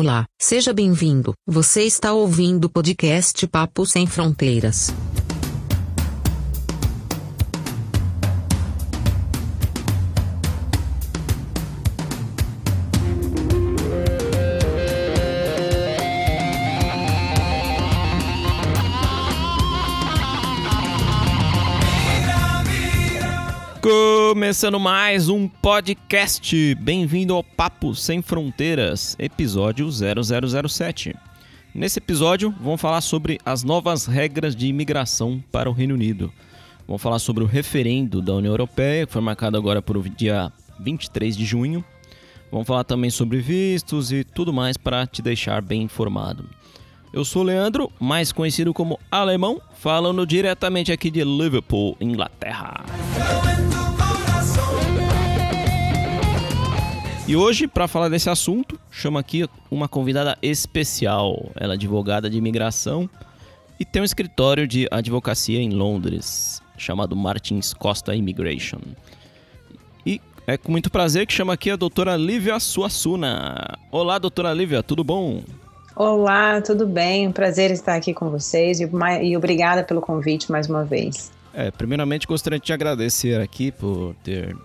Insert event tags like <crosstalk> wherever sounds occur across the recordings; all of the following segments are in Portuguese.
Olá, seja bem-vindo. Você está ouvindo o podcast Papo Sem Fronteiras. Começando mais um podcast. Bem-vindo ao Papo Sem Fronteiras, episódio 0007. Nesse episódio, vamos falar sobre as novas regras de imigração para o Reino Unido. Vamos falar sobre o referendo da União Europeia, que foi marcado agora para o dia 23 de junho. Vamos falar também sobre vistos e tudo mais para te deixar bem informado. Eu sou Leandro, mais conhecido como Alemão, falando diretamente aqui de Liverpool, Inglaterra. E hoje, para falar desse assunto, chamo aqui uma convidada especial. Ela é advogada de imigração e tem um escritório de advocacia em Londres, chamado Martins Costa Immigration. E é com muito prazer que chamo aqui a doutora Lívia Suassuna. Olá, doutora Lívia, tudo bom? Olá, tudo bem? Um prazer estar aqui com vocês e, e obrigada pelo convite mais uma vez. É, primeiramente gostaria de te agradecer aqui por ter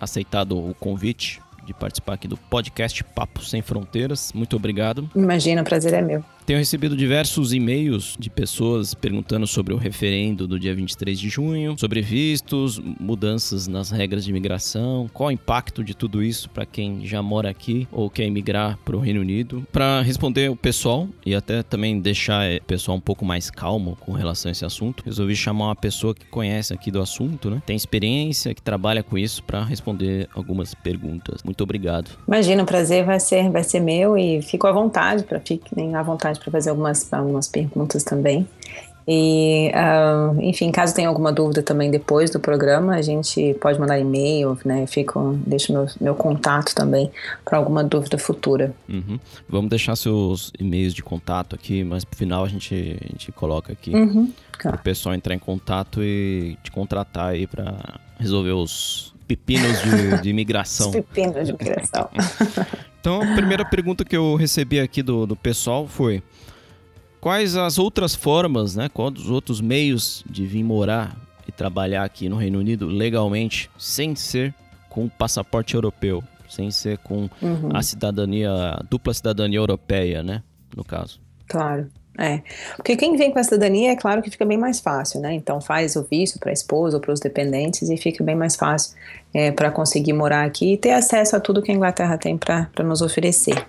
aceitado o convite de participar aqui do podcast Papo Sem Fronteiras. Muito obrigado. Imagina, o prazer é meu. Tenho recebido diversos e-mails de pessoas perguntando sobre o referendo do dia 23 de junho, sobre vistos, mudanças nas regras de imigração, qual o impacto de tudo isso para quem já mora aqui ou quer emigrar para o Reino Unido. Para responder o pessoal e até também deixar o pessoal um pouco mais calmo com relação a esse assunto, resolvi chamar uma pessoa que conhece aqui do assunto, né? Tem experiência, que trabalha com isso para responder algumas perguntas. Muito obrigado. Imagina, o prazer vai ser, vai ser meu e fico à vontade, para fiquem à vontade para fazer algumas, algumas perguntas também. E, uh, enfim, caso tenha alguma dúvida também depois do programa, a gente pode mandar e-mail, né? Fico, deixo meu, meu contato também para alguma dúvida futura. Uhum. Vamos deixar seus e-mails de contato aqui, mas no final a gente, a gente coloca aqui uhum. para o pessoal entrar em contato e te contratar aí para resolver os pepinos de, de imigração. <laughs> os pepinos de imigração. <laughs> então, a primeira pergunta que eu recebi aqui do, do pessoal foi quais as outras formas, né? Quais os outros meios de vir morar e trabalhar aqui no Reino Unido legalmente, sem ser com passaporte europeu, sem ser com uhum. a cidadania, a dupla cidadania europeia, né? No caso. Claro. É, porque quem vem com a cidadania, é claro que fica bem mais fácil, né? Então faz o visto para a esposa ou para os dependentes e fica bem mais fácil é, para conseguir morar aqui e ter acesso a tudo que a Inglaterra tem para nos oferecer.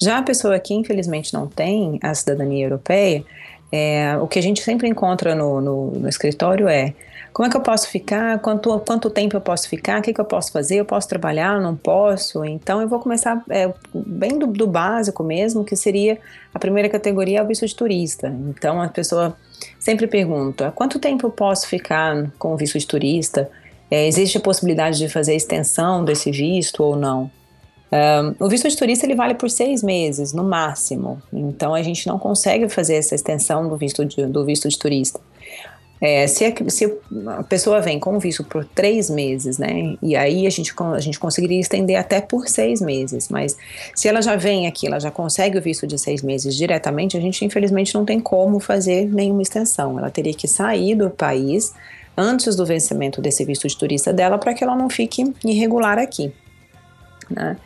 Já a pessoa que infelizmente não tem a cidadania europeia, é, o que a gente sempre encontra no, no, no escritório é como é que eu posso ficar? Quanto, quanto tempo eu posso ficar? O que, que eu posso fazer? Eu posso trabalhar? Não posso? Então eu vou começar é, bem do, do, básico mesmo, que seria a primeira categoria é o visto de turista. Então a pessoa sempre pergunta: quanto tempo eu posso ficar com o visto de turista? É, existe a possibilidade de fazer extensão desse visto ou não? Um, o visto de turista ele vale por seis meses no máximo, então a gente não consegue fazer essa extensão do visto de, do visto de turista. É, se, a, se, a, pessoa vem com visto por três meses, né, e aí a gente, a gente conseguiria estender até por seis meses, mas se ela já vem aqui, ela já consegue o visto de seis meses diretamente, a gente infelizmente não tem como fazer nenhuma extensão. Ela teria que sair do país antes do vencimento desse visto de turista dela para que ela não fique irregular aqui. Né?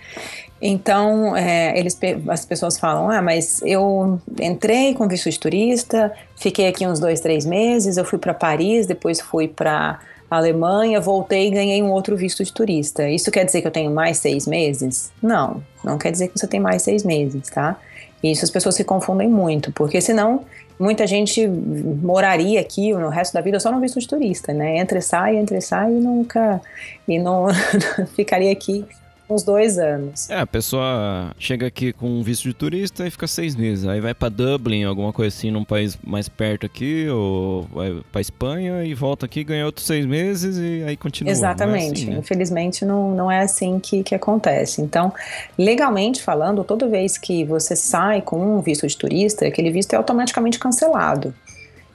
Então, é, eles, as pessoas falam: ah, mas eu entrei com visto de turista, fiquei aqui uns dois, três meses, eu fui para Paris, depois fui para Alemanha, voltei e ganhei um outro visto de turista. Isso quer dizer que eu tenho mais seis meses? Não, não quer dizer que você tem mais seis meses, tá? Isso as pessoas se confundem muito, porque senão muita gente moraria aqui no resto da vida só no visto de turista, né? Entra e sai, entra e sai e nunca e não <laughs> ficaria aqui uns dois anos. É, a pessoa chega aqui com um visto de turista e fica seis meses. Aí vai para Dublin, alguma coisa assim, num país mais perto aqui, ou vai para Espanha e volta aqui, ganha outros seis meses e aí continua. Exatamente. Não é assim, né? Infelizmente não, não é assim que, que acontece. Então, legalmente falando, toda vez que você sai com um visto de turista, aquele visto é automaticamente cancelado.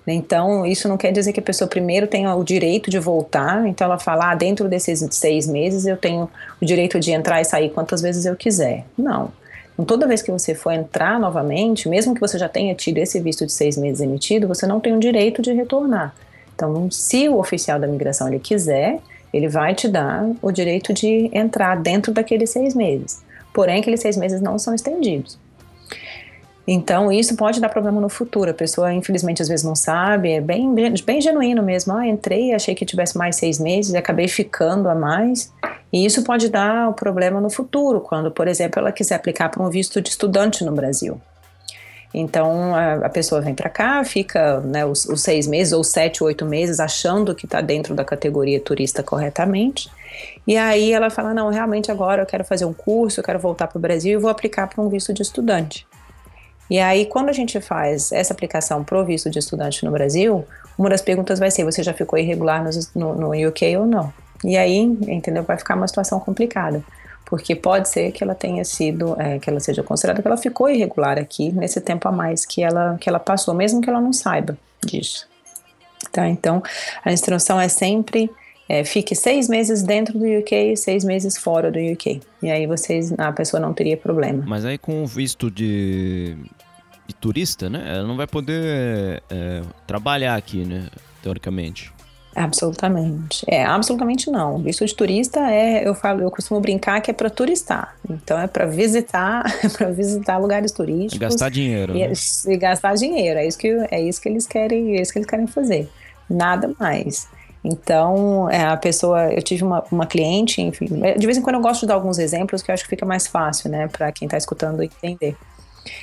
Então, isso não quer dizer que a pessoa primeiro tenha o direito de voltar, então ela fala, ah, dentro desses seis meses eu tenho o direito de entrar e sair quantas vezes eu quiser. Não. Então, toda vez que você for entrar novamente, mesmo que você já tenha tido esse visto de seis meses emitido, você não tem o direito de retornar. Então, se o oficial da migração ele quiser, ele vai te dar o direito de entrar dentro daqueles seis meses. Porém, aqueles seis meses não são estendidos. Então, isso pode dar problema no futuro. A pessoa, infelizmente, às vezes não sabe, é bem, bem genuíno mesmo. Ah, entrei, achei que tivesse mais seis meses, acabei ficando a mais. E isso pode dar um problema no futuro, quando, por exemplo, ela quiser aplicar para um visto de estudante no Brasil. Então a, pessoa vem para cá, fica né, os, os, seis meses ou sete, oito meses achando que está dentro da categoria turista corretamente. E aí ela fala: não, realmente agora eu quero fazer um curso, eu quero voltar para o Brasil e vou aplicar para um visto de estudante. E aí, quando a gente faz essa aplicação para o visto de estudante no Brasil, uma das perguntas vai ser: você já ficou irregular no, no, no UK ou não? E aí, entendeu? Vai ficar uma situação complicada porque pode ser que ela tenha sido, é, que ela seja considerada que ela ficou irregular aqui nesse tempo a mais que ela, que ela passou, mesmo que ela não saiba disso. Tá? Então, a instrução é sempre é, fique seis meses dentro do UK e seis meses fora do UK. E aí vocês, a pessoa não teria problema. Mas aí com o visto de, de turista, né? Ela não vai poder é, trabalhar aqui, né? Teoricamente. Absolutamente. É, absolutamente não. Visto de turista é, eu falo, eu costumo brincar que é para turistar. Então é para visitar, <laughs> é para visitar lugares turísticos. E gastar dinheiro. E, né? e, gastar dinheiro. É isso que é isso que eles querem, é isso que eles querem fazer. Nada mais. Então, é, a pessoa, eu tive uma, uma cliente, enfim, de vez em quando eu gosto de dar alguns exemplos que eu acho que fica mais fácil, né, para quem está escutando entender.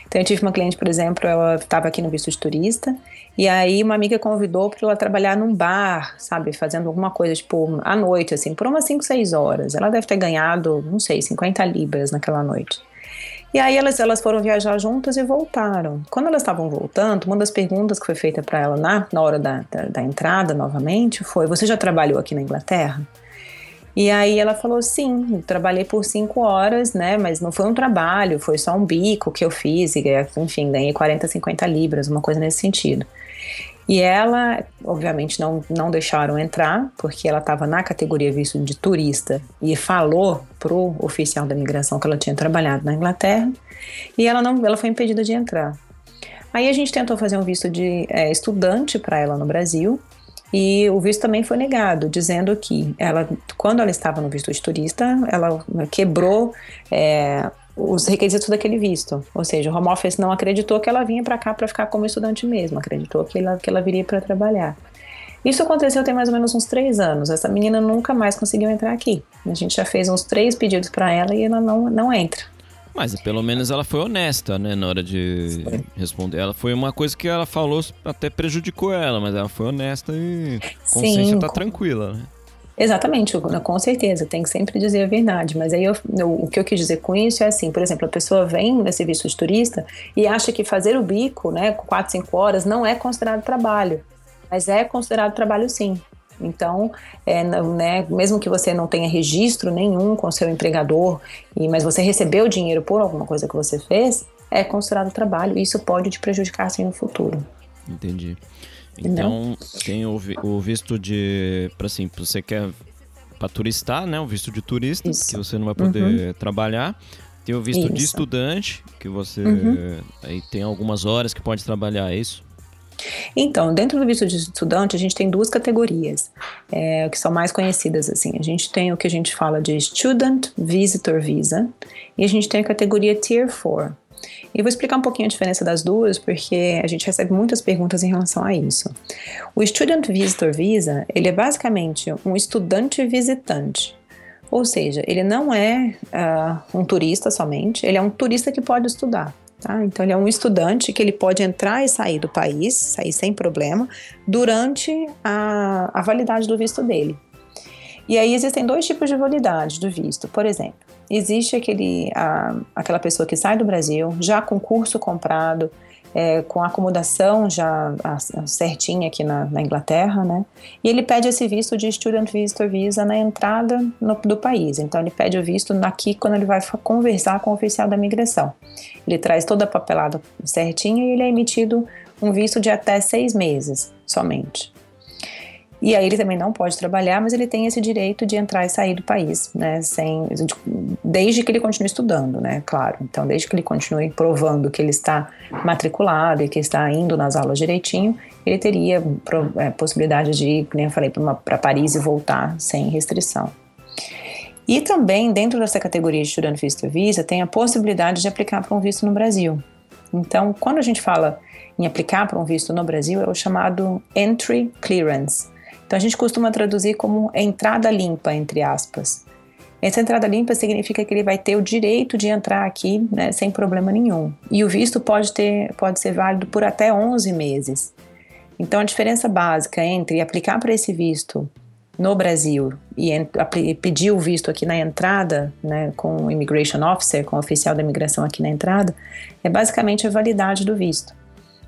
Então, eu tive uma cliente, por exemplo, ela estava aqui no visto de turista, e aí uma amiga convidou para ela trabalhar num bar, sabe, fazendo alguma coisa, tipo, à noite, assim, por umas 5, 6 horas. Ela deve ter ganhado, não sei, 50 libras naquela noite. E aí elas, elas foram viajar juntas e voltaram. Quando elas estavam voltando, uma das perguntas que foi feita para ela na, na hora da, da, da entrada novamente foi: Você já trabalhou aqui na Inglaterra? E aí ela falou: sim, trabalhei por cinco horas, né? Mas não foi um trabalho, foi só um bico que eu fiz, e enfim, ganhei 40, 50 libras, uma coisa nesse sentido. E ela, obviamente, não, não deixaram entrar, porque ela estava na categoria visto de turista e falou pro oficial da imigração que ela tinha trabalhado na Inglaterra, e ela não, ela foi impedida de entrar. Aí a gente tentou fazer um visto de é, estudante para ela no Brasil, e o visto também foi negado, dizendo que ela, quando ela estava no visto de turista, ela quebrou é, os requisitos daquele visto. Ou seja, o home office não acreditou que ela vinha para cá para ficar como estudante mesmo, acreditou que ela, que ela viria para trabalhar. Isso aconteceu tem mais ou menos uns três anos. Essa menina nunca mais conseguiu entrar aqui. A gente já fez uns três pedidos para ela e ela não, não entra. Mas pelo menos ela foi honesta, né, na hora de responder. Ela foi uma coisa que ela falou, até prejudicou ela, mas ela foi honesta e a consciência Sim, tá com... tranquila, né? Exatamente, com certeza, tem que sempre dizer a verdade. Mas aí eu, eu, o que eu quis dizer com isso é assim, por exemplo, a pessoa vem nesse visto de turista e acha que fazer o bico, né, com 4, 5 horas, não é considerado trabalho. Mas é considerado trabalho sim. Então, é, né, mesmo que você não tenha registro nenhum com seu empregador, e, mas você recebeu dinheiro por alguma coisa que você fez, é considerado trabalho e isso pode te prejudicar assim no futuro. Entendi. Então, tem o, o, visto de. Para assim, você quer para turistar, né? O visto de turista, isso. que você não vai poder uhum. trabalhar. Tem o visto isso. de estudante, que você. Uhum. Aí tem algumas horas que pode trabalhar, é isso? Então, dentro do visto de estudante, a gente tem duas categorias, é, que são mais conhecidas assim. A gente tem o que a gente fala de Student Visitor Visa e a gente tem a categoria Tier 4. E vou explicar um pouquinho a diferença das duas, porque a gente recebe muitas perguntas em relação a isso. O Student Visitor Visa, ele é basicamente um estudante visitante. Ou seja, ele não é uh, um turista somente, ele é um turista que pode estudar. Tá? Então, ele é um estudante que ele pode entrar e sair do país, sair sem problema, durante a, a validade do visto dele. E aí existem dois tipos de validade do visto. Por exemplo, existe aquele, a, aquela pessoa que sai do Brasil já com curso comprado, é, com acomodação já certinha aqui na, na, Inglaterra, né? E ele pede esse visto de Student Visitor Visa na entrada no, do país. Então ele pede o visto aqui quando ele vai conversar com o oficial da migração. Ele traz toda a papelada certinha e ele é emitido um visto de até seis meses somente. E aí ele também não pode trabalhar, mas ele tem esse direito de entrar e sair do país, né? Sem, desde que ele continue estudando, né? Claro. Então, desde que ele continue provando que ele está matriculado e que está indo nas aulas direitinho, ele teria é, possibilidade de ir, como eu falei, para Paris e voltar sem restrição. E também, dentro dessa categoria de Student Visitor Visa, tem a possibilidade de aplicar para um visto no Brasil. Então, quando a gente fala em aplicar para um visto no Brasil, é o chamado Entry Clearance. Então, a gente costuma traduzir como entrada limpa, entre aspas. Essa entrada limpa significa que ele vai ter o direito de entrar aqui né, sem problema nenhum. E o visto pode, ter, pode ser válido por até 11 meses. Então, a diferença básica entre aplicar para esse visto no Brasil e pedir o visto aqui na entrada, né, com o immigration officer, com o oficial da imigração aqui na entrada, é basicamente a validade do visto.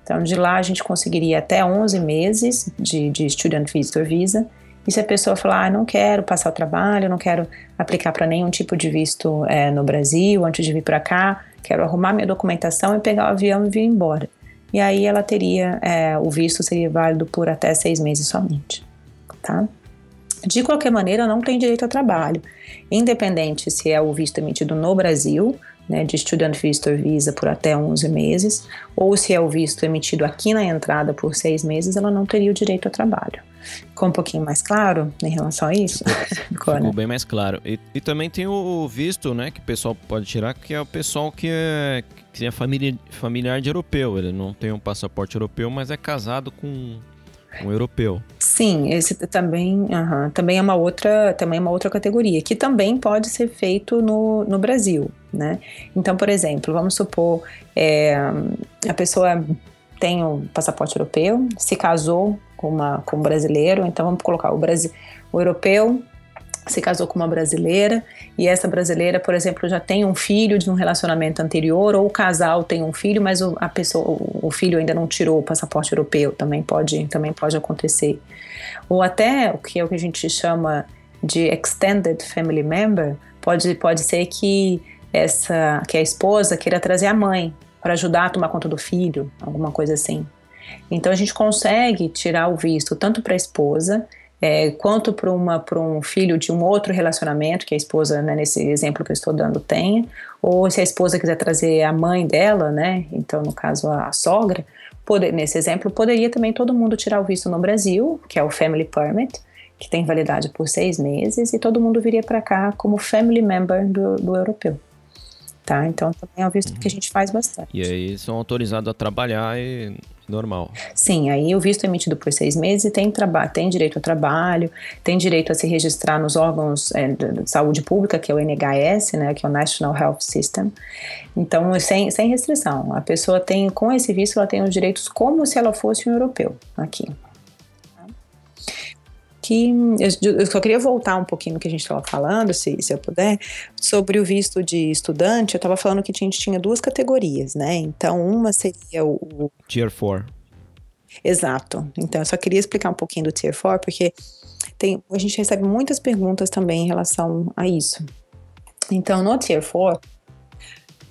Então, de lá a gente conseguiria até 11 meses de, de student visitor visa. E se a pessoa falar, ah, não quero passar o trabalho, não quero aplicar para nenhum tipo de visto é, no Brasil antes de vir para cá, quero arrumar minha documentação e pegar o avião e vir embora. E aí ela teria, é, o visto seria válido por até seis meses somente, tá? De qualquer maneira, não tem direito a trabalho, independente se é o visto emitido no Brasil, né, de Student Visitor Visa por até 11 meses, ou se é o visto emitido aqui na entrada por seis meses, ela não teria o direito a trabalho. Ficou um pouquinho mais claro em relação a isso? Ficou, <laughs> Ficou bem mais claro. E, e, também tem o visto, né, que o pessoal pode tirar, que é o pessoal que é, que é família, familiar de europeu. Ele não tem um passaporte europeu, mas é casado com um europeu. Sim, esse também, também é uma outra, também é uma outra categoria que também pode ser feito no, no Brasil, né? Então, por exemplo, vamos supor é, a pessoa tem o um passaporte europeu, se casou com uma com um brasileiro, então vamos colocar o Brasil, o europeu se casou com uma brasileira e essa brasileira, por exemplo, já tem um filho de um relacionamento anterior ou o casal tem um filho, mas o, a pessoa, o, filho ainda não tirou o passaporte europeu, também pode, também pode acontecer. Ou até o que é o que a gente chama de extended family member, pode, pode ser que essa que a esposa queira trazer a mãe para ajudar a tomar conta do filho, alguma coisa assim. Então a gente consegue tirar o visto tanto para a esposa é, quanto para um filho de um outro relacionamento que a esposa, né, nesse exemplo que eu estou dando, tenha, ou se a esposa quiser trazer a mãe dela, né, então no caso a, a sogra, poder, nesse exemplo, poderia também todo mundo tirar o visto no Brasil, que é o Family Permit, que tem validade por seis meses, e todo mundo viria para cá como family member do, do europeu. Tá? Então também é um visto uhum. que a gente faz bastante. E aí são autorizados a trabalhar e normal. Sim, aí o visto é emitido por seis meses e tem, tem direito ao trabalho, tem direito a se registrar nos órgãos é, de saúde pública, que é o NHS, né, que é o National Health System. Então, sem, sem restrição. A pessoa tem, com esse visto, ela tem os direitos como se ela fosse um europeu aqui. Que, eu só queria voltar um pouquinho no que a gente estava falando, se, se eu puder, sobre o visto de estudante. Eu estava falando que a gente tinha duas categorias, né? Então, uma seria o. Tier 4. Exato. Então, eu só queria explicar um pouquinho do Tier 4, porque tem, a gente recebe muitas perguntas também em relação a isso. Então, no Tier 4,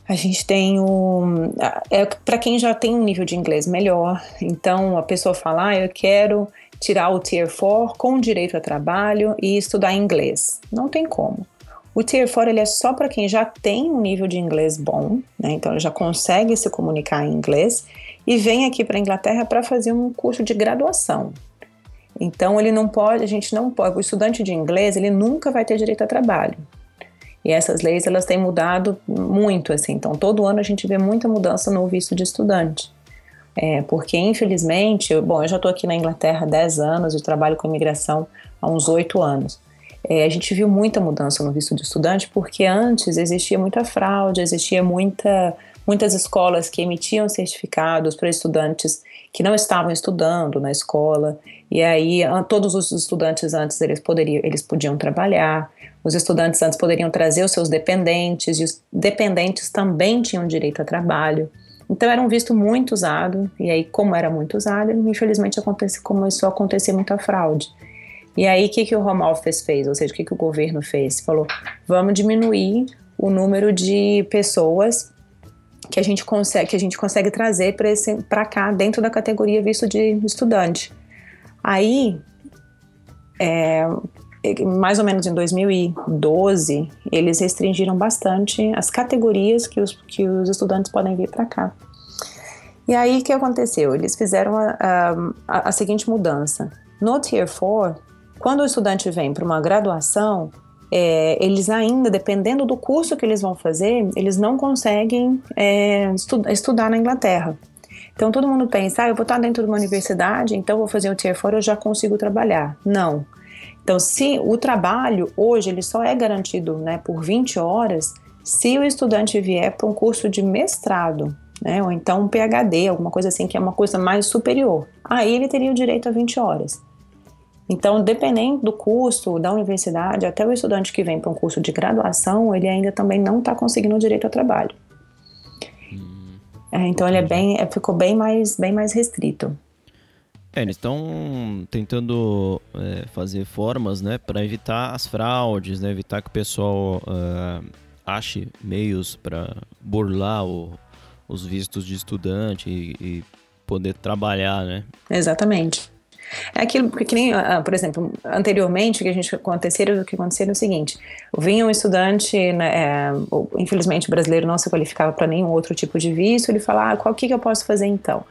a gente tem o. É, para quem já tem um nível de inglês melhor, então a pessoa fala, ah, eu quero tirar o Tier 4 com direito a trabalho e estudar inglês. Não tem como. O Tier 4 ele é só para quem já tem um nível de inglês bom, né? então ele já consegue se comunicar em inglês e vem aqui para a Inglaterra para fazer um curso de graduação. Então ele não pode, a gente não pode, o estudante de inglês ele nunca vai ter direito a trabalho. E essas leis elas têm mudado muito, assim. Então todo ano a gente vê muita mudança no visto de estudante. É, porque, infelizmente, eu, bom, eu já estou aqui na Inglaterra há 10 anos e trabalho com imigração há uns 8 anos. É, a gente viu muita mudança no visto de estudante porque antes existia muita fraude, existia muita, muitas escolas que emitiam certificados para estudantes que não estavam estudando na escola e aí todos os estudantes antes eles poderiam eles podiam trabalhar os estudantes antes poderiam trazer os seus dependentes e os dependentes também tinham direito a trabalho então era um visto muito usado, e aí, como era muito usado, infelizmente acontece, começou a acontecer muita fraude. E aí, o que, que o Home Office fez? Ou seja, o que, que o governo fez? Falou: vamos diminuir o número de pessoas que a gente consegue, que a gente consegue trazer para cá, dentro da categoria visto de estudante. Aí, é, mais ou menos em 2012, eles restringiram bastante as categorias que os, que os estudantes podem vir para cá. E aí, o que aconteceu? Eles fizeram a, a, a seguinte mudança. No Tier 4, quando o estudante vem para uma graduação, é, eles ainda, dependendo do curso que eles vão fazer, eles não conseguem é, estu estudar na Inglaterra. Então todo mundo pensa, ah, eu vou estar dentro de uma universidade, então vou fazer o Tier 4, eu já consigo trabalhar. Não. Então, se o trabalho hoje ele só é garantido né, por 20 horas, se o estudante vier para um curso de mestrado, né, ou então um PhD, alguma coisa assim, que é uma coisa mais superior, aí ele teria o direito a 20 horas. Então, dependendo do curso da universidade, até o estudante que vem para um curso de graduação, ele ainda também não está conseguindo o direito ao trabalho. Hum, é, então, ele é bem, é, ficou bem mais, bem mais restrito. É, eles estão tentando é, fazer formas, né, para evitar as fraudes, né, evitar que o pessoal uh, ache meios para burlar o, os vistos de estudante e, e, poder trabalhar, né? Exatamente. É aquilo que nem, uh, por exemplo, anteriormente o que a gente o que acontecia era o seguinte: vinha um estudante, né, é, infelizmente o brasileiro não se qualificava para nenhum outro tipo de visto, ele fala, ah, qual que, que eu posso fazer então?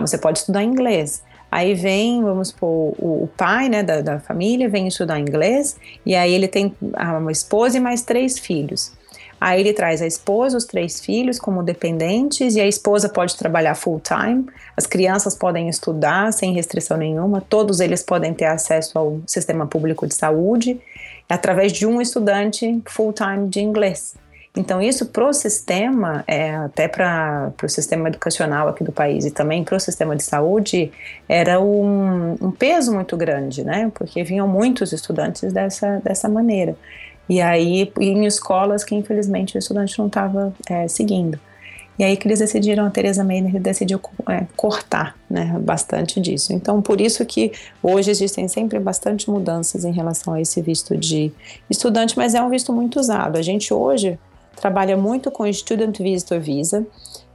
Você pode estudar inglês. Aí vem, vamos supor, o, o pai né, da, da, família vem estudar inglês e aí ele tem uma esposa e mais três filhos. Aí ele traz a esposa, os três filhos como dependentes e a esposa pode trabalhar full time. As crianças podem estudar sem restrição nenhuma. Todos eles podem ter acesso ao sistema público de saúde através de um estudante full time de inglês. Então, isso para o sistema, é, até para o sistema educacional aqui do país e também para o sistema de saúde, era um, um, peso muito grande, né? Porque vinham muitos estudantes dessa, dessa maneira. E aí, em escolas que infelizmente o estudante não estava é, seguindo. E aí que eles decidiram, a Teresa Maynard decidiu é, cortar né, bastante disso. Então, por isso que hoje existem sempre bastante mudanças em relação a esse visto de estudante, mas é um visto muito usado. A gente hoje trabalha muito com Student Visitor Visa,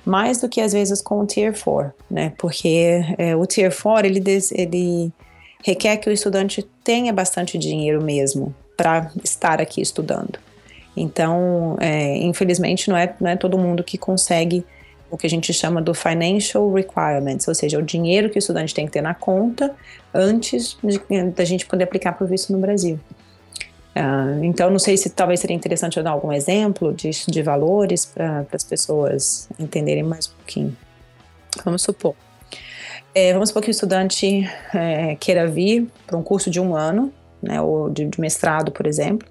mais do que às vezes com o Tier 4, né? Porque é, o Tier 4 ele, ele requer que o estudante tenha bastante dinheiro mesmo para estar aqui estudando. Então, é, infelizmente, não é, não é todo mundo que consegue o que a gente chama do financial requirements, ou seja, o dinheiro que o estudante tem que ter na conta antes da gente poder aplicar para o visto no Brasil. Uh, então, não sei se talvez seria interessante eu dar algum exemplo de, de valores para as pessoas entenderem mais um pouquinho. Vamos supor. É, vamos supor que o estudante é, queira vir para um curso de um ano, né, ou de, de mestrado, por exemplo.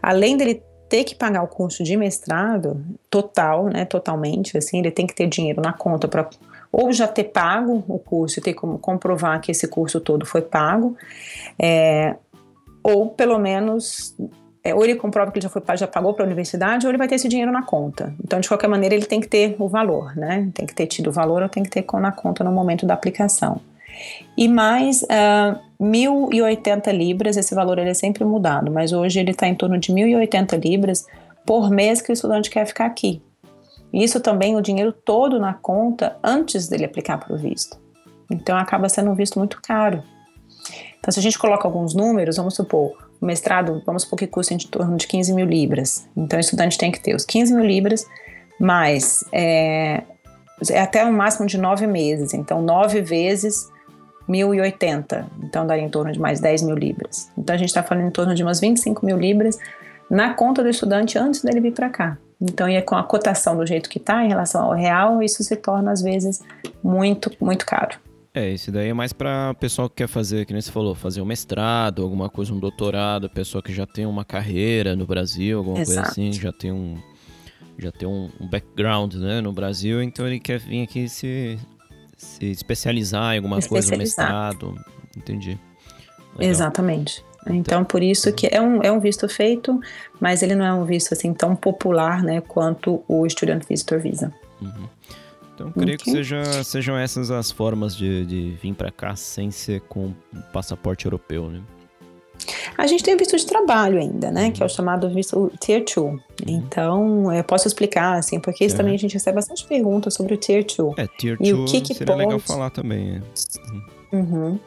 Além dele ter que pagar o curso de mestrado total, né, totalmente, assim, ele tem que ter dinheiro na conta para ou já ter pago o curso e ter como comprovar que esse curso todo foi pago, é, ou pelo menos é, ou ele comprova que ele já, foi, já pagou para a universidade, ou ele vai ter esse dinheiro na conta. Então, de qualquer maneira, ele tem que ter o valor, né? Tem que ter tido o valor ou tem que ter na conta no momento da aplicação. E mais uh, 1.080 libras, esse valor ele é sempre mudado, mas hoje ele está em torno de 1.080 libras por mês que o estudante quer ficar aqui. Isso também o dinheiro todo na conta antes dele aplicar para o visto. Então acaba sendo um visto muito caro. Então, se a gente coloca alguns números, vamos supor, o mestrado, vamos supor que custa em torno de 15 mil libras. Então, o estudante tem que ter os 15 mil libras, mais é, é até um máximo de nove meses. Então, nove vezes 1.080. Então, daria em torno de mais 10 mil libras. Então, a gente está falando em torno de umas 25 mil libras na conta do estudante antes dele vir para cá. Então, e com a cotação do jeito que está em relação ao real, isso se torna às vezes muito, muito caro. É, esse daí é mais para pessoal que quer fazer, que nem você falou, fazer um mestrado, alguma coisa, um doutorado, pessoa que já tem uma carreira no Brasil, alguma Exato. coisa assim, já tem um já tem um, um, background, né, no Brasil, então ele quer vir aqui se, se especializar em alguma coisa, no mestrado, entendi. Legal. Exatamente. Então, por isso que é um, é um visto feito, mas ele não é um visto assim tão popular, né, quanto o Student Visitor Visa. Uhum. Então, creio okay. que seja, sejam essas as formas de, de vir para cá sem ser com passaporte europeu, né? A gente tem o visto de trabalho ainda, né? Uhum. Que é o chamado visto Tier 2. Uhum. Então, eu posso explicar, assim, porque isso é. também a gente recebe bastante perguntas sobre o Tier 2. É, Tier 2 e o que que seria pode... legal falar também. É. Uhum.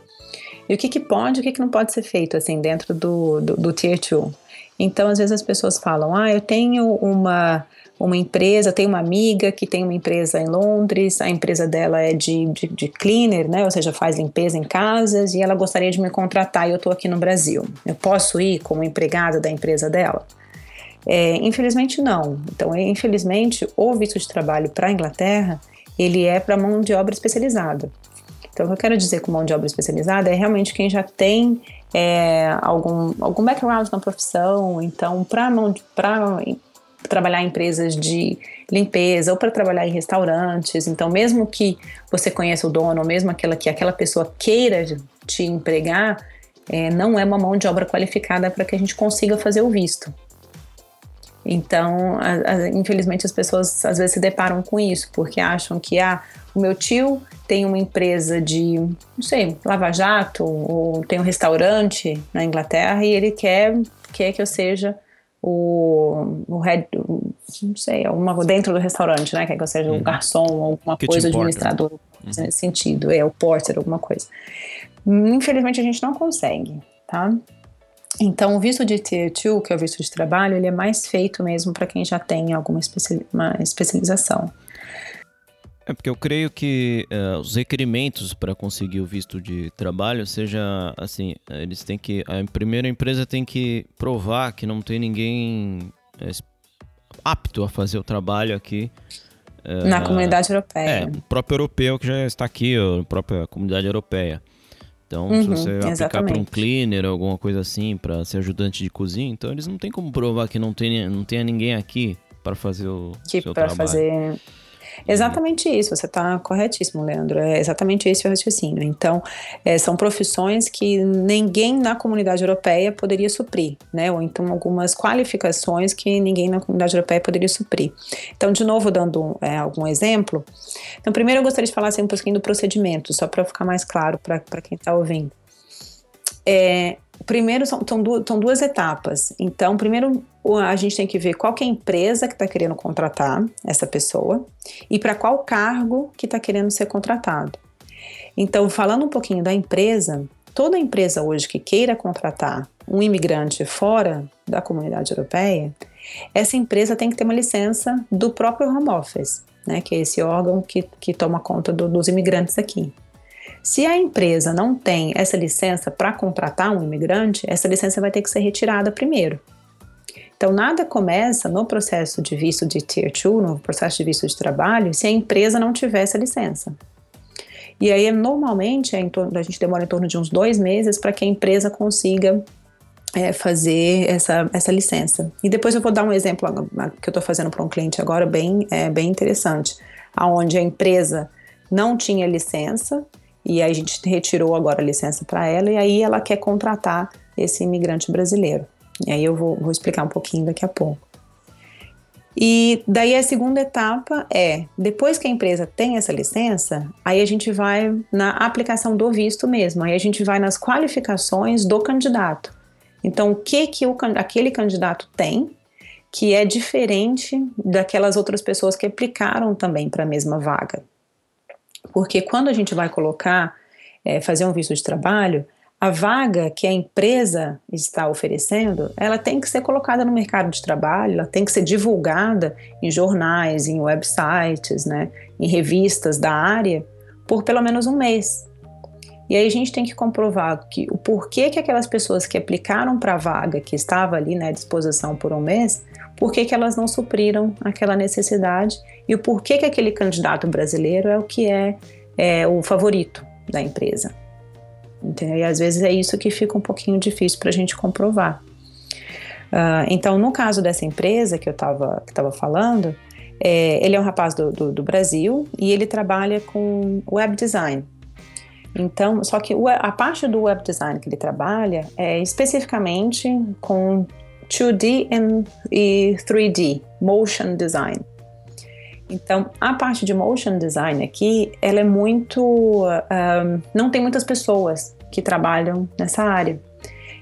E o que, que pode e o que, que não pode ser feito, assim, dentro do, do, do Tier 2. Então, às vezes as pessoas falam, ah, eu tenho uma uma empresa, tem uma amiga que tem uma empresa em Londres, a empresa dela é de, de, de, cleaner, né? Ou seja, faz limpeza em casas e ela gostaria de me contratar e eu estou aqui no Brasil. Eu posso ir como empregada da empresa dela? É, infelizmente não. Então, infelizmente, o visto de trabalho para a Inglaterra ele é para mão de obra especializada. Então, o que eu quero dizer com mão de obra especializada é realmente quem já tem é, algum, algum background na profissão. Então, para trabalhar em empresas de limpeza ou para trabalhar em restaurantes. Então, mesmo que você conheça o dono, ou mesmo aquela que aquela pessoa queira te empregar, é, não é uma mão de obra qualificada para que a gente consiga fazer o visto. Então, a, a, infelizmente, as pessoas às vezes se deparam com isso, porque acham que ah, o meu tio tem uma empresa de, não sei, lava-jato, ou tem um restaurante na Inglaterra e ele quer, quer que eu seja o, o head, não sei, alguma dentro do restaurante, né? Quer que eu seja uhum. um garçom, alguma Kitchen coisa, administrador, uhum. nesse sentido, é o porter, alguma coisa. Infelizmente a gente não consegue, tá? Então, o visto de Tier 2, que é o visto de trabalho, ele é mais feito mesmo para quem já tem alguma especialização. É porque eu creio que uh, os requerimentos para conseguir o visto de trabalho seja assim, eles têm que a primeira empresa tem que provar que não tem ninguém é, apto a fazer o trabalho aqui uh, na comunidade europeia. É, o próprio europeu que já está aqui, a própria comunidade europeia. Então, uhum, se você aplicar para um cleaner ou alguma coisa assim, para ser ajudante de cozinha, então eles não tem como provar que não tem não tenha ninguém aqui para fazer o que seu trabalho. fazer Exatamente isso, você está corretíssimo, Leandro. É exatamente esse o raciocínio. Então, é, são profissões que ninguém na comunidade europeia poderia suprir, né? Ou então algumas qualificações que ninguém na comunidade europeia poderia suprir. Então, de novo, dando é, algum exemplo. Então, primeiro eu gostaria de falar assim, um pouquinho do procedimento, só para ficar mais claro para quem está ouvindo. É, primeiro são, são, duas, são duas etapas. Então, primeiro a gente tem que ver qual que é a empresa que está querendo contratar essa pessoa e para qual cargo que está querendo ser contratado. Então, falando um pouquinho da empresa, toda empresa hoje que queira contratar um imigrante fora da comunidade europeia, essa empresa tem que ter uma licença do próprio Home Office, né, que é esse órgão que, que toma conta do, dos imigrantes aqui. Se a empresa não tem essa licença para contratar um imigrante, essa licença vai ter que ser retirada primeiro. Então, nada começa no processo de visto de Tier 2, no processo de visto de trabalho, se a empresa não tiver essa licença. E aí, normalmente, é torno, a gente demora em torno de uns dois meses para que a empresa consiga é, fazer essa, essa licença. E depois eu vou dar um exemplo que eu estou fazendo para um cliente agora, bem, é, bem interessante, aonde a empresa não tinha licença e a gente retirou agora a licença para ela e aí ela quer contratar esse imigrante brasileiro. E aí eu vou, vou explicar um pouquinho daqui a pouco. E daí a segunda etapa é, depois que a empresa tem essa licença, aí a gente vai na aplicação do visto mesmo, aí a gente vai nas qualificações do candidato. Então, o que que o, aquele candidato tem que é diferente daquelas outras pessoas que aplicaram também para a mesma vaga. Porque quando a gente vai colocar, é, fazer um visto de trabalho, a vaga que a empresa está oferecendo, ela tem que ser colocada no mercado de trabalho, ela tem que ser divulgada em jornais, em websites, né, em revistas da área, por pelo menos um mês. E aí a gente tem que comprovar que o porquê que aquelas pessoas que aplicaram para a vaga que estava ali né, à disposição por um mês, por que, que elas não supriram aquela necessidade e o porquê que aquele candidato brasileiro é o que é, é o favorito da empresa. Entendeu? E às vezes é isso que fica um pouquinho difícil para a gente comprovar. Uh, então, no caso dessa empresa que eu estava falando, é, ele é um rapaz do, do, do, Brasil e ele trabalha com web design. Então, só que a parte do web design que ele trabalha é especificamente com 2D e 3D, motion design. Então, a parte de motion design aqui, ela é muito. Um, não tem muitas pessoas que trabalham nessa área.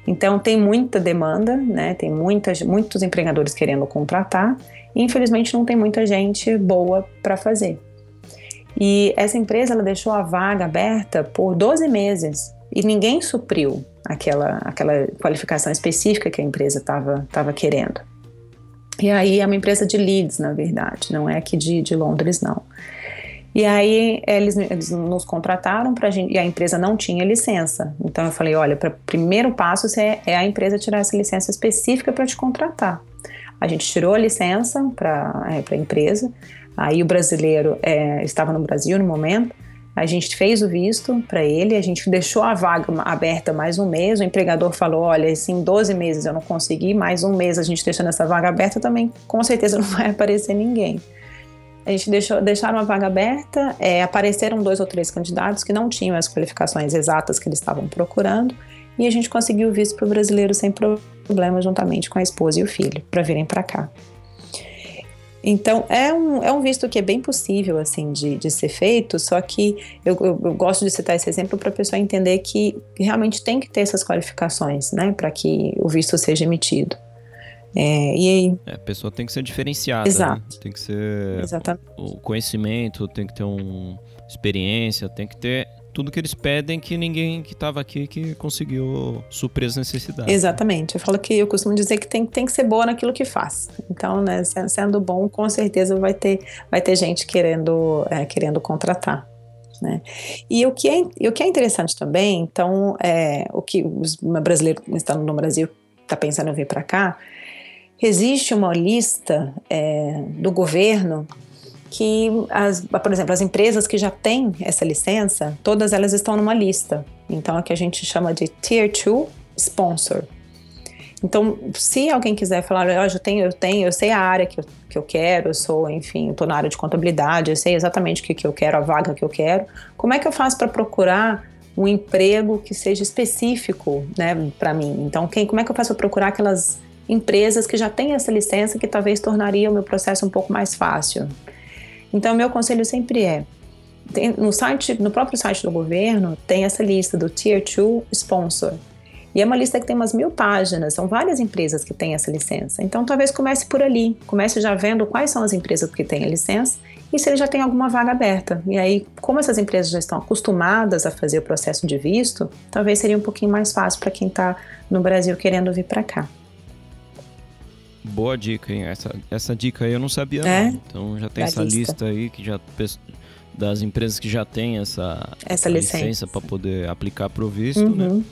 Então, tem muita demanda, né? Tem muitas, muitos empregadores querendo contratar, e infelizmente não tem muita gente boa para fazer. E essa empresa ela deixou a vaga aberta por 12 meses e ninguém supriu aquela, aquela qualificação específica que a empresa estava querendo. E aí é uma empresa de Leeds, na verdade, não é aqui de, de Londres, não. E aí eles, eles nos contrataram para gente, e a empresa não tinha licença. Então eu falei, olha, o primeiro passo é, é a empresa tirar essa licença específica para te contratar. A gente tirou a licença para é, a empresa. Aí o brasileiro é, estava no Brasil no momento. A gente fez o visto para ele, a gente deixou a vaga aberta mais um mês. O empregador falou: olha, se em 12 meses eu não conseguir, mais um mês a gente deixando essa vaga aberta também, com certeza não vai aparecer ninguém. A gente deixou, deixaram a vaga aberta, é, apareceram dois ou três candidatos que não tinham as qualificações exatas que eles estavam procurando, e a gente conseguiu o visto para o brasileiro sem problema, juntamente com a esposa e o filho, para virem para cá. Então, é um, é um visto que é bem possível, assim, de, de ser feito, só que eu, eu, eu gosto de citar esse exemplo para a pessoa entender que realmente tem que ter essas qualificações, né, para que o visto seja emitido. É, e aí... É, a pessoa tem que ser diferenciada. Né? Exato. Né? Tem que ser... Exatamente. O conhecimento, tem que ter uma experiência, tem que ter tudo que eles pedem que ninguém que estava aqui que conseguiu suprir as necessidades. Exatamente. Eu falo que eu costumo dizer que tem, tem que ser boa naquilo que faz. Então, né, sendo bom, com certeza vai ter, vai ter gente querendo, é, querendo contratar. Né? E o que, é, o que é interessante também, então, é, o que os brasileiros estão no Brasil está pensando em vir para cá, existe uma lista é, do governo que, as, por exemplo, as empresas que já têm essa licença, todas elas estão numa lista. Então, é que a gente chama de Tier 2 Sponsor. Então, se alguém quiser falar, oh, eu tenho, eu tenho, eu sei a área que eu, que eu quero, eu sou, enfim, estou na área de contabilidade, eu sei exatamente o que, que eu quero, a vaga que eu quero, como é que eu faço para procurar um emprego que seja específico, né, para mim? Então, quem, como é que eu faço para procurar aquelas empresas que já têm essa licença que talvez tornaria o meu processo um pouco mais fácil? Então, meu conselho sempre é: tem, no site, no próprio site do governo, tem essa lista do Tier 2 Sponsor. E é uma lista que tem umas mil páginas, são várias empresas que têm essa licença. Então, talvez comece por ali, comece já vendo quais são as empresas que têm a licença e se ele já tem alguma vaga aberta. E aí, como essas empresas já estão acostumadas a fazer o processo de visto, talvez seria um pouquinho mais fácil para quem está no Brasil querendo vir para cá. Boa dica, hein? Essa, essa dica aí eu não sabia, é? não. Então já tem essa lista. lista. aí que já das empresas que já tem essa, essa licença, para poder aplicar para o visto, né? uhum. né?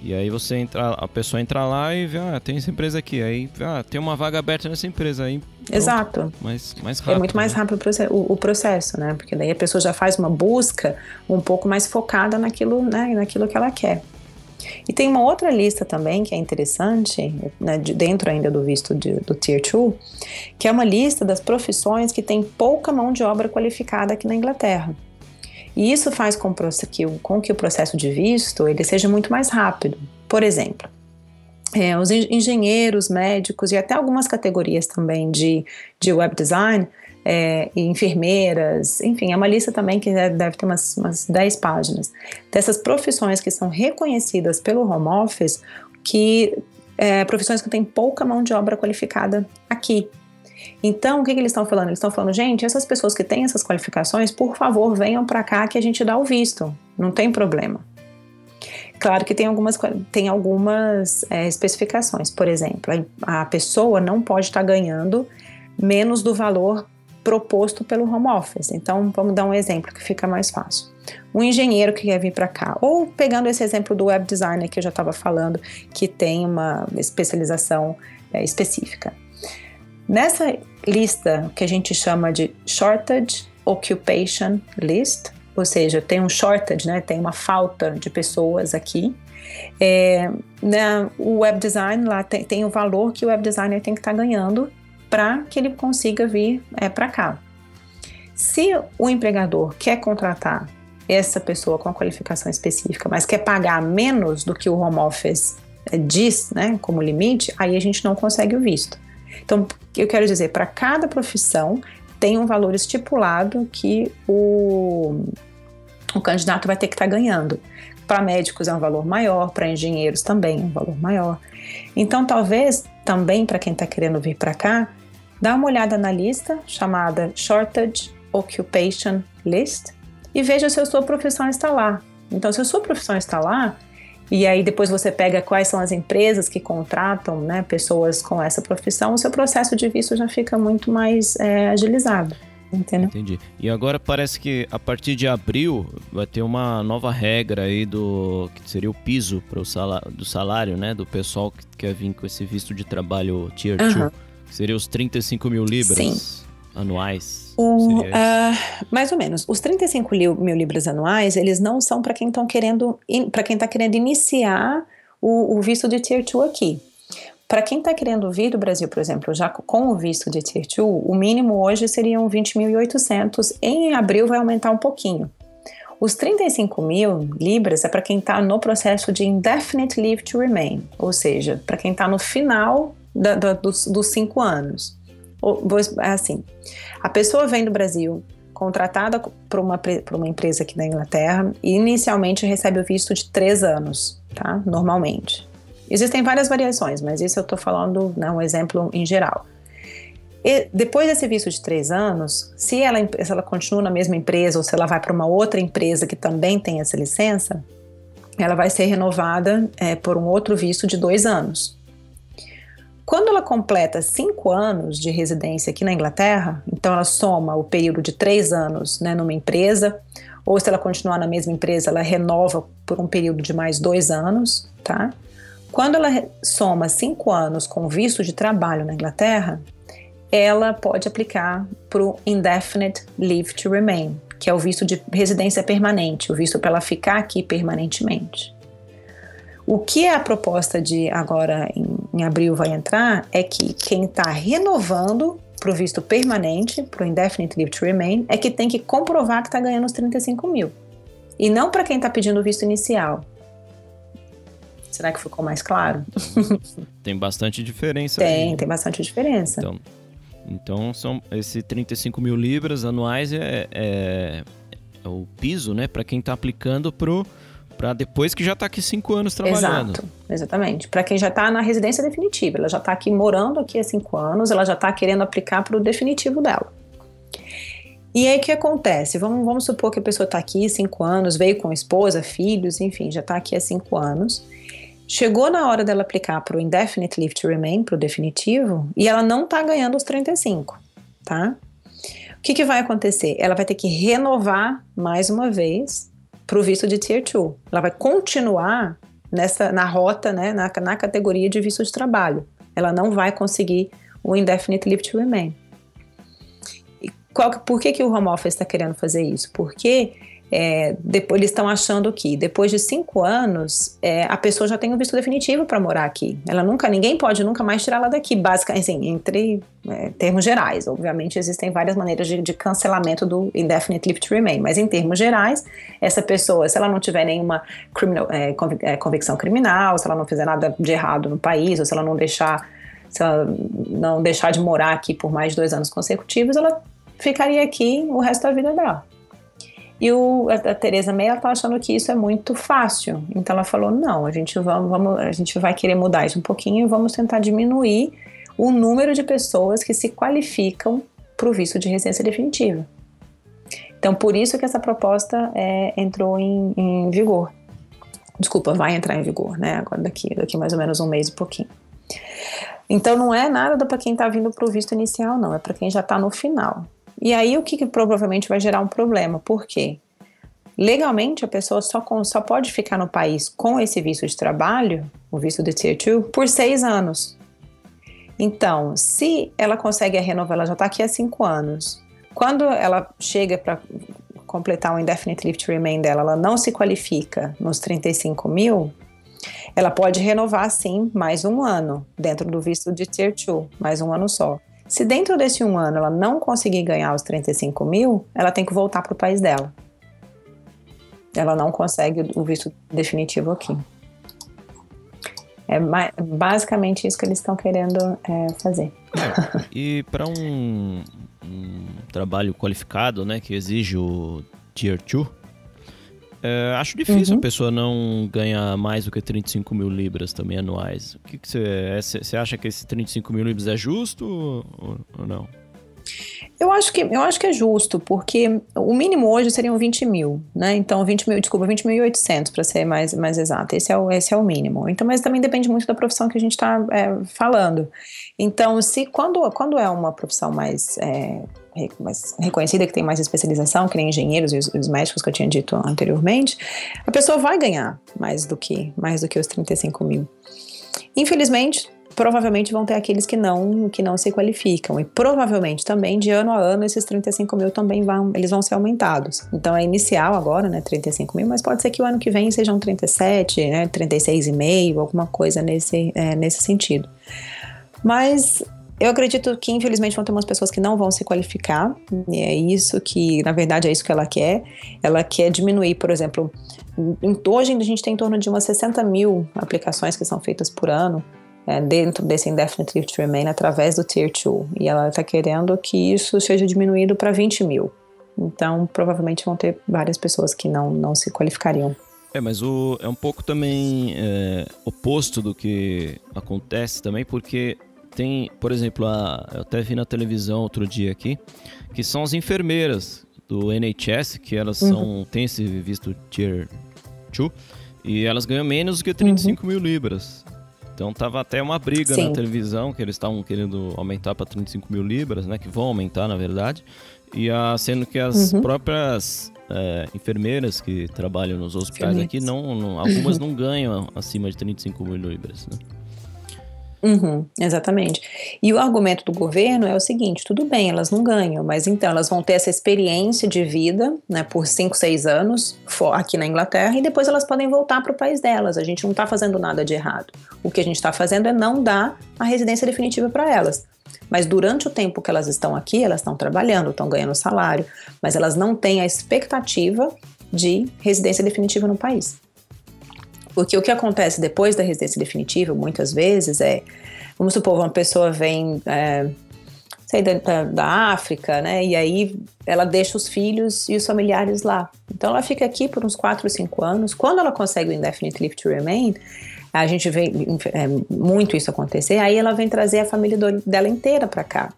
E aí você entra, a pessoa entra lá e vê, ah, tem essa empresa aqui, aí ah, tem uma vaga aberta nessa empresa aí. Pronto. Exato. Mais, mais rápido. É muito mais né? rápido o, o, processo, né? Porque daí a pessoa já faz uma busca um pouco mais focada naquilo, né, naquilo que ela quer. E tem uma outra lista também que é interessante, né, de, dentro ainda do visto de, do Tier 2, que é uma lista das profissões que tem pouca mão de obra qualificada aqui na Inglaterra. E isso faz com que, com que o processo de visto ele seja muito mais rápido. Por exemplo, é, os engenheiros, médicos e até algumas categorias também de, de web design é, enfermeiras, enfim, é uma lista também que deve ter umas, umas 10 páginas, dessas profissões que são reconhecidas pelo home office, que é, profissões que têm pouca mão de obra qualificada aqui. Então, o que, que eles estão falando? Eles estão falando, gente, essas pessoas que têm essas qualificações, por favor, venham para cá que a gente dá o visto, não tem problema. Claro que tem algumas, tem algumas é, especificações. Por exemplo, a, a pessoa não pode estar ganhando menos do valor proposto pelo home office. Então, vamos dar um exemplo que fica mais fácil. Um engenheiro que quer vir para cá, ou pegando esse exemplo do web designer que eu já estava falando, que tem uma especialização é, específica. Nessa lista que a gente chama de Shortage Occupation List, ou seja, tem um shortage, né, tem uma falta de pessoas aqui. É, né, o web design lá tem, tem o valor que o web designer tem que estar tá ganhando para que ele consiga vir é, para cá. Se o empregador quer contratar essa pessoa com a qualificação específica, mas quer pagar menos do que o home office é, diz, né, como limite, aí a gente não consegue o visto. Então, eu quero dizer, para cada profissão tem um valor estipulado que o, o candidato vai ter que estar tá ganhando. Para médicos é um valor maior, para engenheiros também é um valor maior. Então, talvez também para quem está querendo vir para cá, dá uma olhada na lista chamada Shortage Occupation List e veja se a sua profissão está lá. Então, se a sua profissão está lá, e aí depois você pega quais são as empresas que contratam né, pessoas com essa profissão, o seu processo de visto já fica muito mais é, agilizado. Entendeu? Entendi. E agora parece que a partir de abril vai ter uma nova regra aí do que seria o piso para o salário, do salário, né, do pessoal que quer vir com esse visto de trabalho Tier 2, uhum. Seria os 35 mil libras Sim. anuais. O, uh, mais ou menos. Os 35 mil libras anuais, eles não são para quem estão querendo, para quem está querendo iniciar o, o visto de Tier 2 aqui. Para quem está querendo vir do Brasil, por exemplo, já com o visto de Tier 2, o mínimo hoje seriam 20.800. Em abril vai aumentar um pouquinho. Os 35 mil libras é para quem está no processo de indefinite leave to remain, ou seja, para quem está no final da, da, dos, dos cinco anos. É assim, a pessoa vem do Brasil, contratada por uma, por uma empresa aqui na Inglaterra e inicialmente recebe o visto de três anos, tá? Normalmente. Existem várias variações, mas isso eu estou falando, né, um exemplo em geral. E depois desse visto de três anos, se ela, se ela continua na mesma empresa ou se ela vai para uma outra empresa que também tem essa licença, ela vai ser renovada é, por um outro visto de dois anos. Quando ela completa cinco anos de residência aqui na Inglaterra, então ela soma o período de três anos né, numa empresa, ou se ela continuar na mesma empresa, ela renova por um período de mais dois anos, tá? Quando ela soma cinco anos com visto de trabalho na Inglaterra, ela pode aplicar para o Indefinite Leave to Remain, que é o visto de residência permanente, o visto para ela ficar aqui permanentemente. O que a proposta de agora em, em abril vai entrar é que quem está renovando para o visto permanente, para o Indefinite Leave to Remain, é que tem que comprovar que está ganhando os 35 mil. E não para quem está pedindo o visto inicial. Será que ficou mais claro? <laughs> Tem bastante diferença. Tem, aí. tem bastante diferença. Então, então são esse 35 mil libras anuais é, é, é o piso, né, para quem está aplicando pro para depois que já está aqui cinco anos trabalhando. Exato, exatamente. Para quem já está na residência definitiva, ela já está aqui morando aqui há cinco anos, ela já está querendo aplicar para o definitivo dela. E aí o que acontece? Vamos, vamos supor que a pessoa está aqui cinco anos, veio com esposa, filhos, enfim, já está aqui há cinco anos. Chegou na hora dela aplicar para o Indefinite Leave to Remain, para o definitivo, e ela não está ganhando os 35, tá? O que, que vai acontecer? Ela vai ter que renovar mais uma vez para o visto de Tier 2. Ela vai continuar nessa, na rota, né, na, na categoria de visto de trabalho. Ela não vai conseguir o Indefinite Leave to Remain. E qual, por que, que o Home Office está querendo fazer isso? Porque é, depois, eles estão achando que depois de cinco anos é, a pessoa já tem um visto definitivo para morar aqui. Ela nunca, ninguém pode nunca mais tirá-la daqui, basicamente, assim, entre é, termos gerais. Obviamente existem várias maneiras de, de, cancelamento do indefinite leave to remain, mas em termos gerais, essa pessoa, se ela não tiver nenhuma criminal, é, é, convicção criminal, se ela não fizer nada de errado no país, ou se ela não deixar, se ela não deixar de morar aqui por mais de dois anos consecutivos, ela ficaria aqui o resto da vida dela. E o, a, a Teresa May tá achando que isso é muito fácil. Então ela falou: não, a gente, vamos, vamos, a gente vai querer mudar isso um pouquinho e vamos tentar diminuir o número de pessoas que se qualificam para o visto de residência definitiva. Então, por isso que essa proposta é, entrou em, em, vigor. Desculpa, vai entrar em vigor, né? Agora daqui, daqui mais ou menos um mês e pouquinho. Então, não é nada para quem está vindo para o visto inicial, não. É para quem já está no final. E aí o que, que provavelmente vai gerar um problema? Por quê? Legalmente, a pessoa só, com, só pode ficar no país com esse visto de trabalho, o visto de Tier 2, por seis anos. Então, se ela consegue a renovar, ela já está aqui há cinco anos. Quando ela chega para completar o Indefinite Leave to Remain dela, ela não se qualifica nos 35 mil, ela pode renovar sim mais um ano dentro do visto de Tier 2, mais um ano só. Se dentro desse um ano ela não conseguir ganhar os 35 mil, ela tem que voltar para o país dela. Ela não consegue o visto definitivo aqui. É basicamente isso que eles estão querendo é, fazer. <laughs> E para um, um, trabalho qualificado, né, que exige o Tier 2, é, acho difícil uhum. a pessoa não ganhar mais do que 35 mil libras também anuais. O que, você, você acha que esse 35 mil libras é justo ou, ou não? Eu acho que eu acho que é justo, porque o mínimo hoje seriam 20 mil, né? Então, 20 mil, desculpa, 20.800 para ser mais, mais exato. Esse é, o, esse é o mínimo. Então, mas também depende muito da profissão que a gente está é, falando. Então, se quando, quando é uma profissão mais, é, mais reconhecida, que tem mais especialização, que nem engenheiros e os, os, médicos que eu tinha dito anteriormente, a pessoa vai ganhar mais do que mais do que os 35 mil. Infelizmente, provavelmente vão ter aqueles que não que não se qualificam e provavelmente também de ano a ano esses 35 mil também vão eles vão ser aumentados. Então é inicial agora, né, 35 mil, mas pode ser que o ano que vem sejam 37, né, 36,5, alguma coisa nesse é, nesse sentido. Mas eu acredito que, infelizmente, vão ter umas pessoas que não vão se qualificar, e é isso que, na verdade, é isso que ela quer. Ela quer diminuir, por exemplo, hoje a gente tem em torno de umas 60 mil aplicações que são feitas por ano é, dentro desse Indefinite Leave to Remain através do Tier 2. E ela está querendo que isso seja diminuído para 20 mil. Então, provavelmente vão ter várias pessoas que não, não se qualificariam. É, mas o, é um pouco também é, oposto do que acontece também, porque tem, por exemplo, a, eu até vi na televisão outro dia aqui, que são as enfermeiras do NHS, que elas uhum. são, têm esse visto Tier 2, e elas ganham menos do que 35 uhum. mil libras. Então tava até uma briga Sim. na televisão que eles estavam querendo aumentar para 35 mil libras, né? Que vão aumentar, na verdade. E a, sendo que as uhum. próprias é, enfermeiras que trabalham nos hospitais aqui, não, não, algumas não ganham acima de 35 mil libras, né? Uhum, exatamente. E o argumento do governo é o seguinte: tudo bem, elas não ganham, mas então elas vão ter essa experiência de vida né, por 5, 6 anos aqui na Inglaterra e depois elas podem voltar para o país delas. A gente não está fazendo nada de errado. O que a gente está fazendo é não dar a residência definitiva para elas. Mas durante o tempo que elas estão aqui, elas estão trabalhando, estão ganhando salário, mas elas não têm a expectativa de residência definitiva no país. Porque o que acontece depois da residência definitiva, muitas vezes, é, vamos supor, uma pessoa vem, é, sei, da, da África, né, e aí ela deixa os filhos e os familiares lá. Então ela fica aqui por uns 4 ou 5 anos. Quando ela consegue o Indefinite Leave to Remain, a gente vê é, muito isso acontecer, aí ela vem trazer a família do, dela inteira para cá.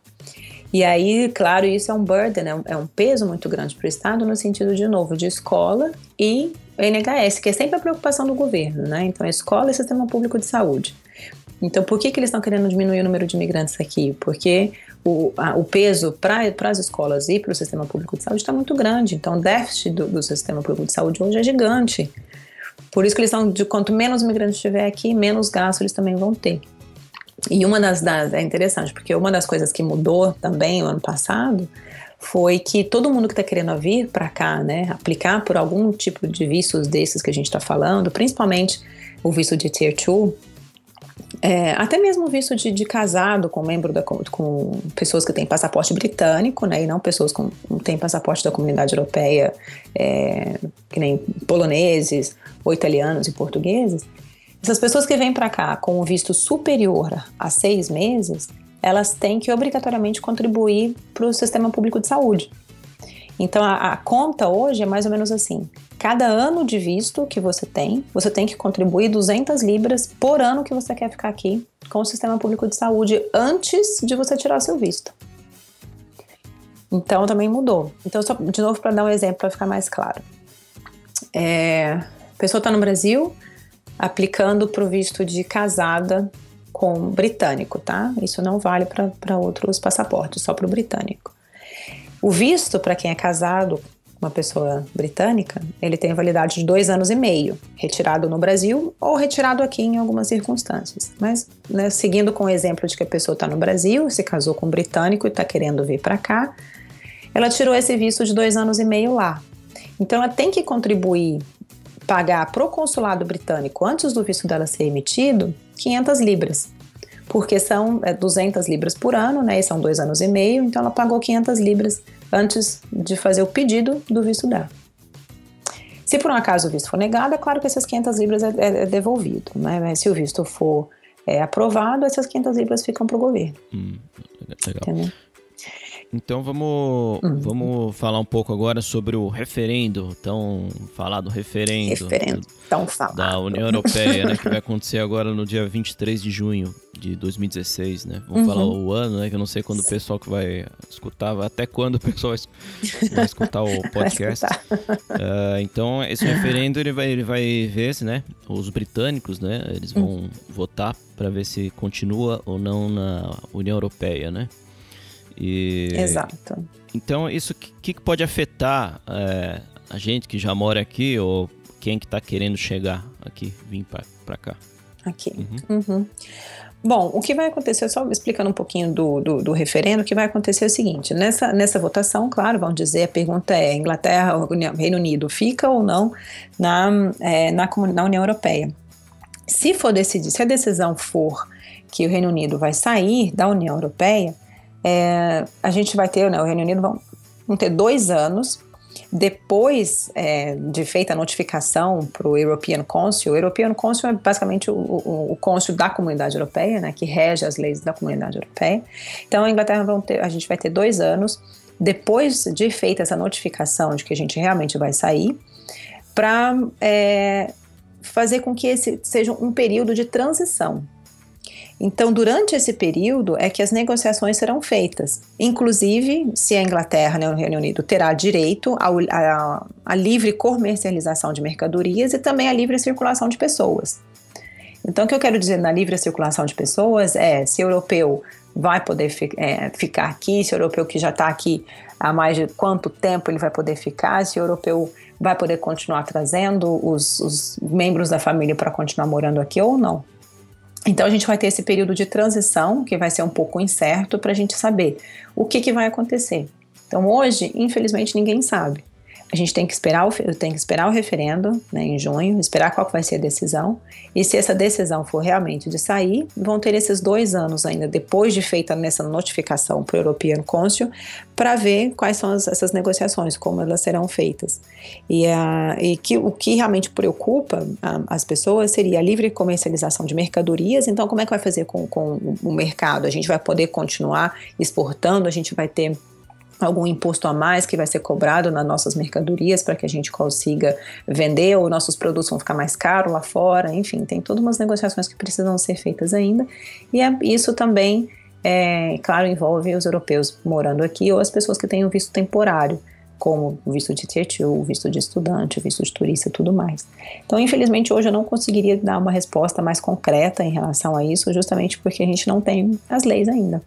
E aí, claro, isso é um burden, é um, é um peso muito grande para o Estado no sentido, de novo, de escola e NHS, que é sempre a preocupação do governo, né? Então, escola e sistema público de saúde. Então, por que, que eles estão querendo diminuir o número de imigrantes aqui? Porque o, a, o peso para as escolas e para o sistema público de saúde está muito grande. Então, o déficit do, do, sistema público de saúde hoje é gigante. Por isso que eles estão, de quanto menos imigrantes tiver aqui, menos gasto eles também vão ter. E uma das, das é interessante, porque uma das coisas que mudou também o ano passado foi que todo mundo que está querendo vir para cá, né, aplicar por algum tipo de vistos desses que a gente está falando, principalmente o visto de Tier 2, é, até mesmo visto de, de, casado com membro da com pessoas que têm passaporte britânico, né, e não pessoas que têm passaporte da comunidade europeia, é, que nem poloneses ou italianos e portugueses. Essas pessoas que vêm para cá com o visto superior a seis meses, elas têm que obrigatoriamente contribuir para o sistema público de saúde. Então a, a, conta hoje é mais ou menos assim: cada ano de visto que você tem, você tem que contribuir 200 libras por ano que você quer ficar aqui com o sistema público de saúde antes de você tirar o seu visto. Então também mudou. Então, só de novo, para dar um exemplo para ficar mais claro: é, a pessoa está no Brasil aplicando para o visto de casada com britânico, tá? Isso não vale para outros passaportes, só para o britânico. O visto para quem é casado com uma pessoa britânica, ele tem validade de dois anos e meio, retirado no Brasil ou retirado aqui em algumas circunstâncias. Mas, né, seguindo com o exemplo de que a pessoa está no Brasil, se casou com um britânico e está querendo vir para cá, ela tirou esse visto de dois anos e meio lá. Então, ela tem que contribuir, pagar para o consulado britânico, antes do visto dela ser emitido, 500 libras, porque são 200 é, libras por ano, né? E são dois anos e meio, então ela pagou 500 libras antes de fazer o pedido do visto dela. Se por um acaso o visto for negado, é claro que essas 500 libras é, é, é devolvido, né? Mas se o visto for é, aprovado, essas 500 libras ficam para o governo. Hum, legal. Entendeu? Então vamos, uhum. vamos falar um pouco agora sobre o referendo, tão falado referendo, referendo tão falado. da União Europeia, né, que vai acontecer agora no dia 23 de junho de 2016, né? Vamos uhum. falar o ano, né, que eu não sei quando o pessoal que vai escutar, até quando o pessoal vai escutar o <laughs> podcast. Uh, então, esse referendo ele vai, ele vai ver se, né, os britânicos, né, eles vão uhum. votar para ver se continua ou não na União Europeia, né? E, Exato. Então, isso que, que pode afetar é, a gente que já mora aqui ou quem que está querendo chegar aqui, vir para cá? Aqui. Uhum. Uhum. Bom, o que vai acontecer, só explicando um pouquinho do, do, do, referendo, o que vai acontecer é o seguinte: nessa, nessa votação, claro, vão dizer, a pergunta é: Inglaterra, Reino Unido, fica ou não na, é, na, na União Europeia? Se for decidir, se a decisão for que o Reino Unido vai sair da União Europeia, é, a gente vai ter, né, o Reino Unido vão, vão ter dois anos depois é, de feita a notificação para o European Council, o European Council é basicamente o, o, o da Comunidade Europeia, né, que rege as leis da Comunidade Europeia. Então, a Inglaterra ter, a gente vai ter dois anos depois de feita essa notificação de que a gente realmente vai sair, para é, fazer com que esse seja um período de transição então, durante esse período é que as negociações serão feitas. Inclusive, se a Inglaterra, né, o Reino Unido, terá direito à livre comercialização de mercadorias e também à livre circulação de pessoas. Então, o que eu quero dizer na livre circulação de pessoas é se europeu vai poder é, ficar aqui, se europeu que já está aqui há mais de quanto tempo ele vai poder ficar, se europeu vai poder continuar trazendo os, os membros da família para continuar morando aqui ou não. Então a gente vai ter esse período de transição que vai ser um pouco incerto para a gente saber o que, que vai acontecer. Então hoje, infelizmente, ninguém sabe. A gente tem que esperar o, tem que esperar o referendo né, em junho, esperar qual vai ser a decisão. E se essa decisão for realmente de sair, vão ter esses dois anos ainda, depois de feita nessa notificação para o European Council, para ver quais são as, essas negociações, como elas serão feitas. E, a, e que, o que realmente preocupa a, as pessoas seria a livre comercialização de mercadorias. Então, como é que vai fazer com, com o mercado? A gente vai poder continuar exportando, a gente vai ter algum imposto a mais que vai ser cobrado nas nossas mercadorias para que a gente consiga vender ou nossos produtos vão ficar mais caros lá fora, enfim, tem todas umas negociações que precisam ser feitas ainda e é, isso também, é, claro, envolve os europeus morando aqui ou as pessoas que têm o visto temporário, como o visto de tier 2, o visto de estudante, o visto de turista e tudo mais. Então, infelizmente, hoje eu não conseguiria dar uma resposta mais concreta em relação a isso, justamente porque a gente não tem as leis ainda.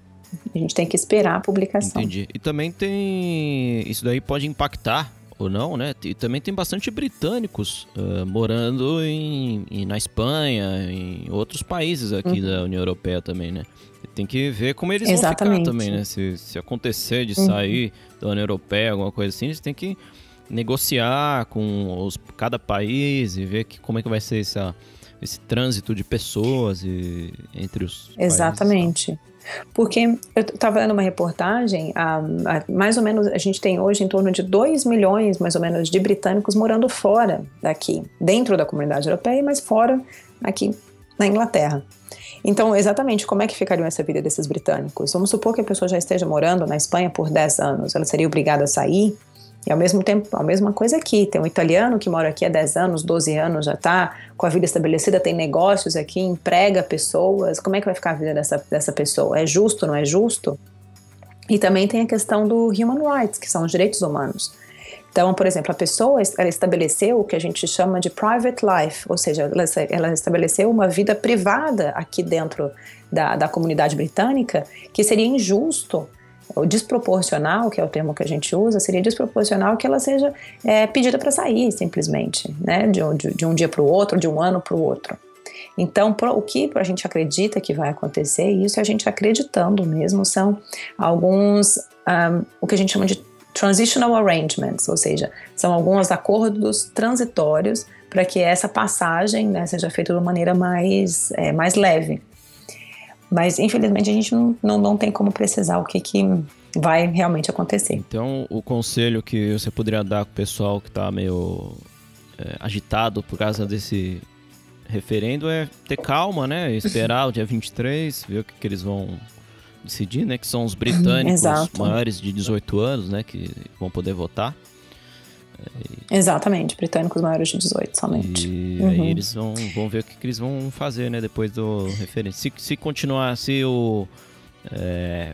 A gente tem que esperar a publicação. Entendi. E também tem. Isso daí pode impactar ou não, né? E também tem bastante britânicos uh, morando em, em, na Espanha, em outros países aqui uhum. da União Europeia também, né? Tem que ver como eles Exatamente. vão ficar também, né? Se, se acontecer de uhum. sair da União Europeia, alguma coisa assim, eles têm que negociar com os, cada país e ver que, como é que vai ser essa, esse trânsito de pessoas e, entre os Exatamente. Países, porque eu estava vendo uma reportagem, a, a, mais ou menos, a gente tem hoje em torno de 2 milhões, mais ou menos, de britânicos morando fora daqui, dentro da comunidade europeia, mas fora aqui na Inglaterra. Então, exatamente, como é que ficaria essa vida desses britânicos? Vamos supor que a pessoa já esteja morando na Espanha por 10 anos, ela seria obrigada a sair e ao mesmo tempo, a mesma coisa aqui. Tem um italiano que mora aqui há 10 anos, 12 anos já está com a vida estabelecida, tem negócios aqui, emprega pessoas. Como é que vai ficar a vida dessa, dessa pessoa? É justo, não é justo? E também tem a questão do human rights, que são os direitos humanos. Então, por exemplo, a pessoa ela estabeleceu o que a gente chama de private life, ou seja, ela, ela estabeleceu uma vida privada aqui dentro da, da comunidade britânica, que seria injusto o desproporcional, que é o termo que a gente usa, seria desproporcional que ela seja é, pedida para sair, simplesmente, né? De, de, de um dia para o outro, de um ano para o outro. Então, pro, o que a gente acredita que vai acontecer, e isso a gente acreditando mesmo, são alguns, um, o que a gente chama de transitional arrangements, ou seja, são alguns acordos transitórios para que essa passagem né, seja feita de uma maneira mais, é, mais leve. Mas infelizmente a gente não, não, não tem como precisar o que, que vai realmente acontecer. Então, o conselho que você poderia dar para o pessoal que está meio é, agitado por causa desse referendo é ter calma, né? <laughs> Esperar o dia 23, ver o que, que eles vão decidir, né? Que são os britânicos maiores de 18 anos, né? Que vão poder votar. Exatamente, britânicos maiores de 18 somente. E uhum. aí eles vão, vão ver o que, que, eles vão fazer, né? Depois do referendo. Se, se continuar, se o... É,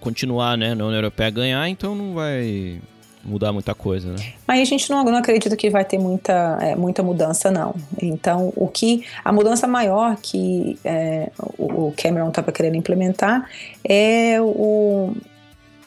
continuar, né, na União Europeia ganhar, então não vai mudar muita coisa, né? Aí a gente não, não acredita que vai ter muita, é, muita mudança, não. Então, o que a mudança maior que é, o Cameron estava querendo implementar é o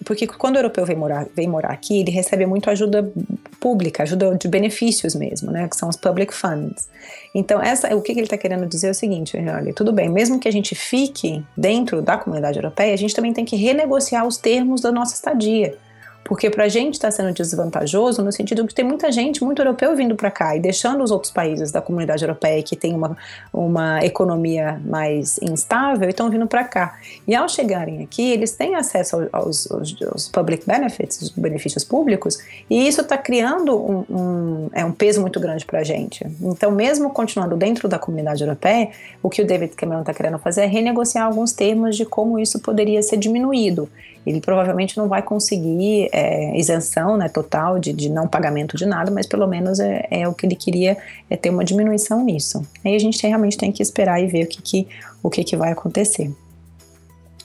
porque quando o europeu vem morar, vem morar aqui, ele recebe muito ajuda pública, ajuda de benefícios mesmo, né, que são os public funds. Então, essa, o que ele está querendo dizer é o seguinte, olha, tudo bem, mesmo que a gente fique dentro da comunidade europeia, a gente também tem que renegociar os termos da nossa estadia. Porque para a gente está sendo desvantajoso no sentido que tem muita gente, muito europeu vindo para cá e deixando os outros países da comunidade europeia que tem uma, uma economia mais instável e estão vindo para cá. E ao chegarem aqui, eles têm acesso aos, aos, aos public benefits, os benefícios públicos, e isso está criando um, um, é um peso muito grande para a gente. Então, mesmo continuando dentro da comunidade europeia, o que o David Cameron está querendo fazer é renegociar alguns termos de como isso poderia ser diminuído ele provavelmente não vai conseguir é, isenção né, total de, de, não pagamento de nada, mas pelo menos é, é, o que ele queria é ter uma diminuição nisso. Aí a gente realmente tem que esperar e ver o que, que, o que, que vai acontecer.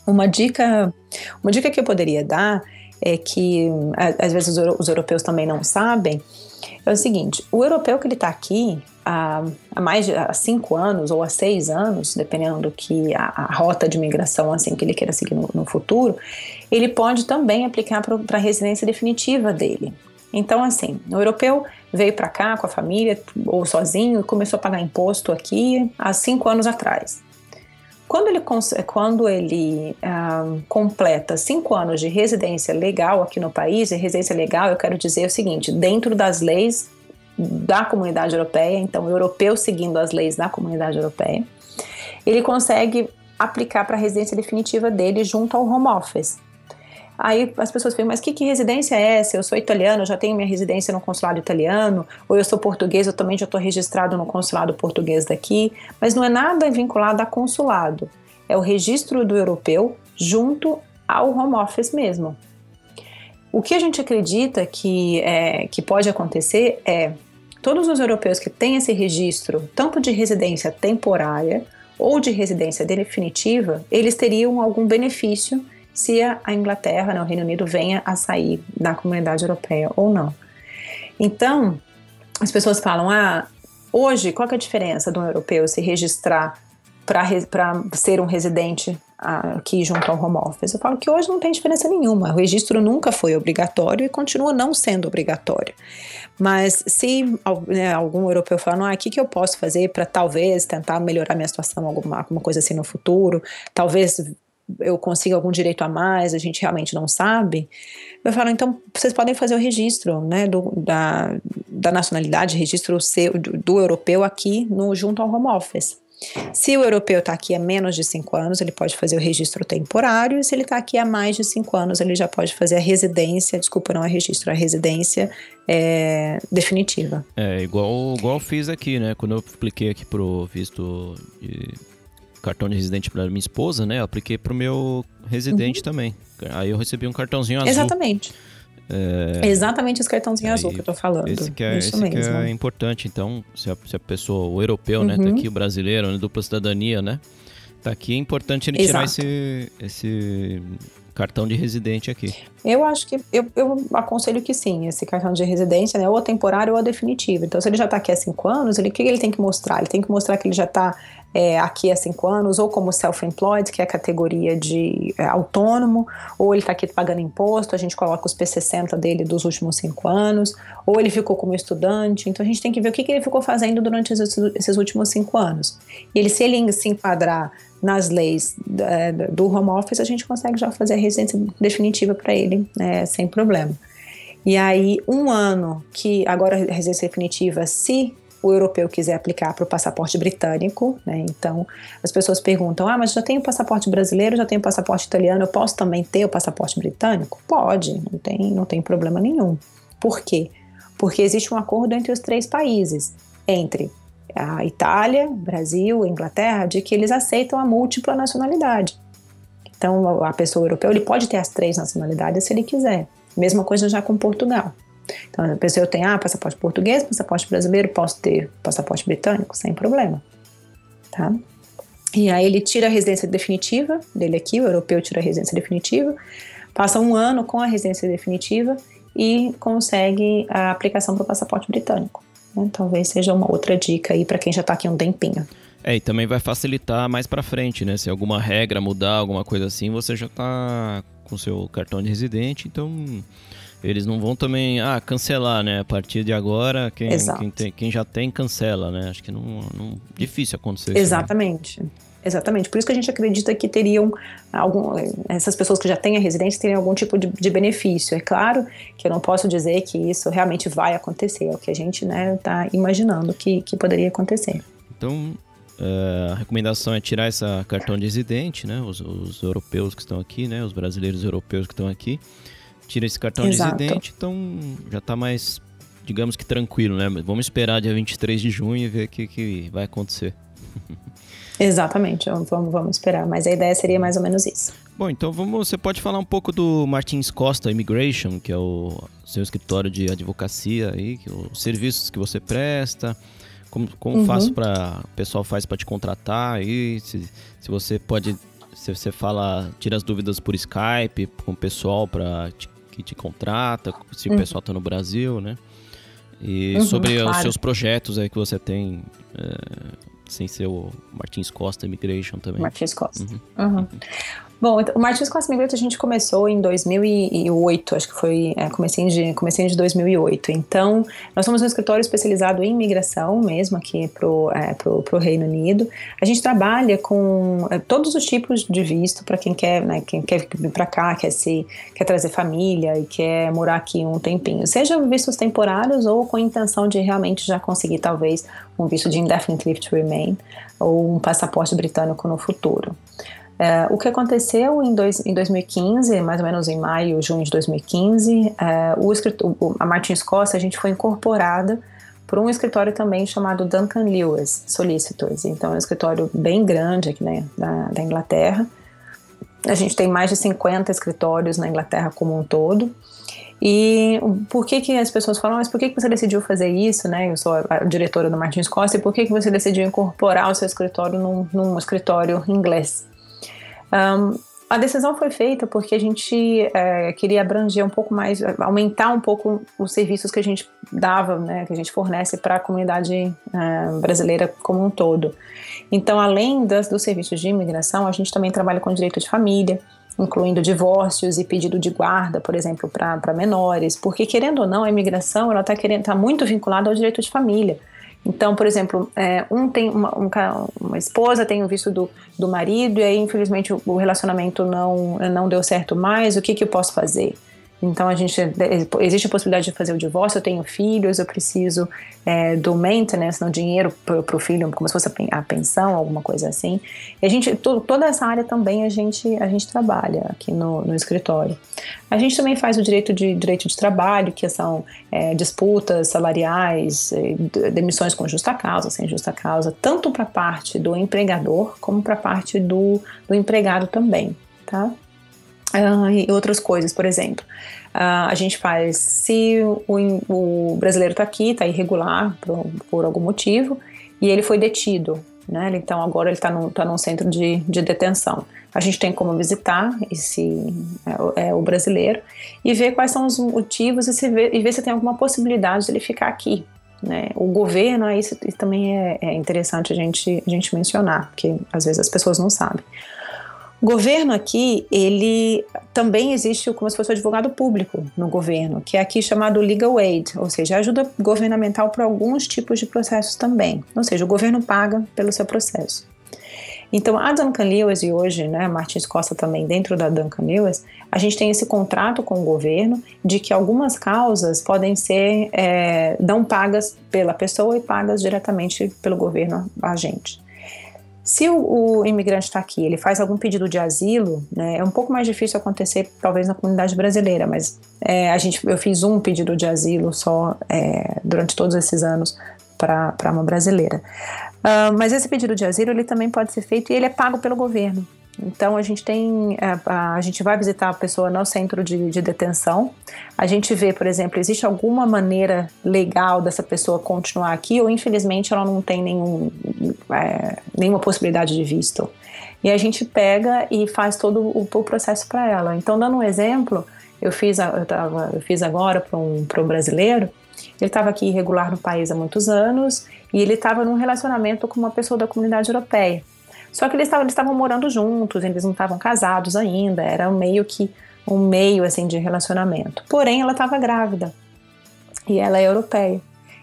Uma dica, uma dica que eu poderia dar é que às vezes os europeus também não sabem é o seguinte: o europeu que ele está aqui, há, há mais de há cinco anos ou há seis anos, dependendo do que a, a rota de migração assim que ele queira seguir no, no futuro, ele pode também aplicar para a residência definitiva dele. Então, assim, o europeu veio para cá com a família ou sozinho e começou a pagar imposto aqui há cinco anos atrás. Quando ele, quando ele ah, completa cinco anos de residência legal aqui no país, e residência legal eu quero dizer o seguinte: dentro das leis da comunidade europeia, então europeu seguindo as leis da comunidade europeia, ele consegue aplicar para a residência definitiva dele junto ao home office. Aí as pessoas falam, mas que, que residência é essa? Eu sou italiano, já tenho minha residência no consulado italiano, ou eu sou português, eu também já estou registrado no consulado português daqui, mas não é nada vinculado a consulado. É o registro do europeu junto ao home office mesmo. O que a gente acredita que, é, que pode acontecer é todos os europeus que têm esse registro, tanto de residência temporária ou de residência definitiva, eles teriam algum benefício se a Inglaterra, né, o Reino Unido, venha a sair da comunidade europeia ou não. Então, as pessoas falam: ah, hoje, qual é a diferença de um europeu se registrar para ser um residente aqui junto ao home office. Eu falo que hoje não tem diferença nenhuma. O registro nunca foi obrigatório e continua não sendo obrigatório. Mas se né, algum europeu falando, ah, o que, que eu posso fazer para talvez tentar melhorar minha situação, alguma, alguma coisa assim no futuro, talvez eu consiga algum direito a mais, a gente realmente não sabe. Eu falo, então vocês podem fazer o registro né, do, da, da nacionalidade, registro seu, do, do europeu aqui no, junto ao home office. Se o europeu está aqui há menos de cinco anos, ele pode fazer o registro temporário, e se ele está aqui há mais de cinco anos, ele já pode fazer a residência, desculpa, não é registro, a residência é, definitiva. É, igual, igual fiz aqui, né? Quando eu apliquei aqui pro visto de cartão de residente para minha esposa, né? Eu apliquei pro meu residente uhum. também. Aí eu recebi um cartãozinho azul. Exatamente. É, Exatamente esse cartãozinho azul que eu tô falando. Esse que é, Isso esse mesmo. Que é importante, então, se a, se a pessoa, o europeu, uhum. né, tá uhum. aqui, o brasileiro, né, dupla cidadania, né? Tá aqui, é importante ele Exato. tirar esse, esse cartão de residente aqui. Eu acho que eu, eu aconselho que sim, esse cartão de residência, né, ou a temporário ou a definitiva. Então, se ele já está aqui há cinco anos, ele, o que ele tem que mostrar? Ele tem que mostrar que ele já está é, aqui há cinco anos, ou como self-employed, que é a categoria de é, autônomo, ou ele está aqui pagando imposto, a gente coloca os P60 dele dos últimos cinco anos, ou ele ficou como estudante. Então a gente tem que ver o que, que ele ficou fazendo durante esses, esses últimos cinco anos. E ele, se ele se enquadrar nas leis é, do home office, a gente consegue já fazer a residência definitiva para ele, né, sem problema. E aí, um ano que agora a residência definitiva, se o europeu quiser aplicar para o passaporte britânico, né? Então, as pessoas perguntam: ah, mas já tenho passaporte brasileiro, já tenho passaporte italiano, eu posso também ter o passaporte britânico? Pode, não tem, não tem problema nenhum. Por quê? Porque existe um acordo entre os três países, entre a Itália, Brasil, Inglaterra, de que eles aceitam a múltipla nacionalidade. Então, a pessoa europeia, ele pode ter as três nacionalidades se ele quiser. Mesma coisa já com Portugal. Então, a pessoa tem, ah, passaporte português, passaporte brasileiro, posso ter passaporte britânico, sem problema. Tá? E aí ele tira a residência definitiva dele aqui, o europeu tira a residência definitiva, passa um ano com a residência definitiva e consegue a aplicação para o passaporte britânico. Né? Talvez seja uma outra dica aí para quem já está aqui um tempinho. É, e também vai facilitar mais para frente, né? Se alguma regra mudar, alguma coisa assim, você já está com seu cartão de residente, então eles não vão também ah, cancelar, né? A partir de agora, quem, quem, tem, quem já tem, cancela, né? Acho que não, não difícil acontecer Exatamente. Isso, né? Exatamente. Por isso que a gente acredita que teriam algum, essas pessoas que já têm a residência teriam algum tipo de, de, benefício. É claro que eu não posso dizer que isso realmente vai acontecer, é o que a gente está né, tá imaginando que, que poderia acontecer. Então, Uh, a recomendação é tirar essa cartão de residente, né? Os, os, europeus que estão aqui, né? Os brasileiros europeus que estão aqui. Tira esse cartão Exato. de residente, então já está mais, digamos que tranquilo, né? Vamos esperar dia 23 de junho e ver o que, que vai acontecer. <laughs> Exatamente, vamos, vamos esperar. Mas a ideia seria mais ou menos isso. Bom, então vamos, você pode falar um pouco do Martins Costa Immigration, que é o seu escritório de advocacia aí, que, os serviços que você presta, como, como uhum. faço para o pessoal faz para te contratar aí? Se, se você pode, se você fala, tira as dúvidas por Skype com o pessoal para que te contrata, se uhum. o pessoal está no Brasil, né? E uhum, sobre claro. os seus projetos aí que você tem, é, sem ser o Martins Costa Immigration também. Martins Costa. Uhum. Uhum. Bom, então, o Martins Costa Migrante a gente começou em 2008, acho que foi é, comecei de, comecei de 2008. Então, nós somos um escritório especializado em imigração mesmo aqui pro, é, pro Reino Unido. A gente trabalha com é, todos os tipos de visto para quem quer, né, quem quer vir para cá, quer se quer trazer família e quer morar aqui um tempinho, seja vistos temporários ou com a intenção de realmente já conseguir talvez um visto de indefinite leave to remain ou um passaporte britânico no futuro. É, o que aconteceu em, dois, em 2015, mais ou menos em maio, junho de 2015, é, o escritor, a Martins Costa, a gente foi incorporada por um escritório também chamado Duncan Lewis Solicitors. Então é um escritório bem grande aqui né, da, da Inglaterra. A gente tem mais de 50 escritórios na Inglaterra como um todo. E por que que as pessoas falam, mas por que que você decidiu fazer isso, né? Eu sou a diretora do Martins Costa, e por que que você decidiu incorporar o seu escritório num, num escritório inglês? Um, a decisão foi feita porque a gente é, queria abranger um pouco mais, aumentar um pouco os serviços que a gente dava, né, que a gente fornece para a comunidade é, brasileira como um todo. Então, além das, dos serviços de imigração, a gente também trabalha com direito de família, incluindo divórcios e pedido de guarda, por exemplo, para menores, porque querendo ou não, a imigração ela está tá muito vinculada ao direito de família. Então, por exemplo, é, um tem uma, um, uma, esposa tem o visto do, do marido e aí, infelizmente, o, o relacionamento não, não deu certo mais. O que, que eu posso fazer? Então a gente existe a possibilidade de fazer o divórcio. Eu tenho filhos, eu preciso é, do maintenance, no dinheiro para o filho, como se fosse a pensão, alguma coisa assim. E a gente toda essa área também a gente a gente trabalha aqui no, no escritório. A gente também faz o direito de direito de trabalho, que são é, disputas salariais, é, demissões com justa causa, sem justa causa, tanto para a parte do empregador como para a parte do, do empregado também, tá? Uh, e outras coisas, por exemplo. Uh, a gente faz se o, o brasileiro está aqui, está irregular por, por, algum motivo, e ele foi detido, né? Então agora ele está tá num centro de, de detenção. A gente tem como visitar esse é, é, o brasileiro e ver quais são os motivos e, se ver, e ver se tem alguma possibilidade de ele ficar aqui. Né? O governo, isso também é, é interessante a gente, a gente mencionar, porque às vezes as pessoas não sabem. Governo aqui, ele também existe como se fosse advogado público no governo, que é aqui chamado legal aid, ou seja, ajuda governamental para alguns tipos de processos também. Ou seja, o governo paga pelo seu processo. Então, a Duncan Lewis e hoje, né, Martins Costa também dentro da Duncan Lewis, a gente tem esse contrato com o governo de que algumas causas podem ser é, não pagas pela pessoa e pagas diretamente pelo governo a gente. Se o, o imigrante está aqui, ele faz algum pedido de asilo, né, é um pouco mais difícil acontecer, talvez na comunidade brasileira, mas é, a gente, eu fiz um pedido de asilo só é, durante todos esses anos para uma brasileira. Uh, mas esse pedido de asilo ele também pode ser feito e ele é pago pelo governo. Então a gente tem, a, é, a, a gente vai visitar a pessoa no centro de, de, detenção. A gente vê, por exemplo, existe alguma maneira legal dessa pessoa continuar aqui ou infelizmente ela não tem nenhum, é, nenhuma possibilidade de visto. E a gente pega e faz todo o, o processo para ela. Então, dando um exemplo, eu fiz, eu tava, eu fiz agora para um, um brasileiro. Ele estava aqui irregular no país há muitos anos e ele estava num relacionamento com uma pessoa da comunidade europeia. Só que eles estavam, morando juntos, eles não estavam casados ainda, era meio que um meio assim de relacionamento. Porém, ela estava grávida e ela é europeia.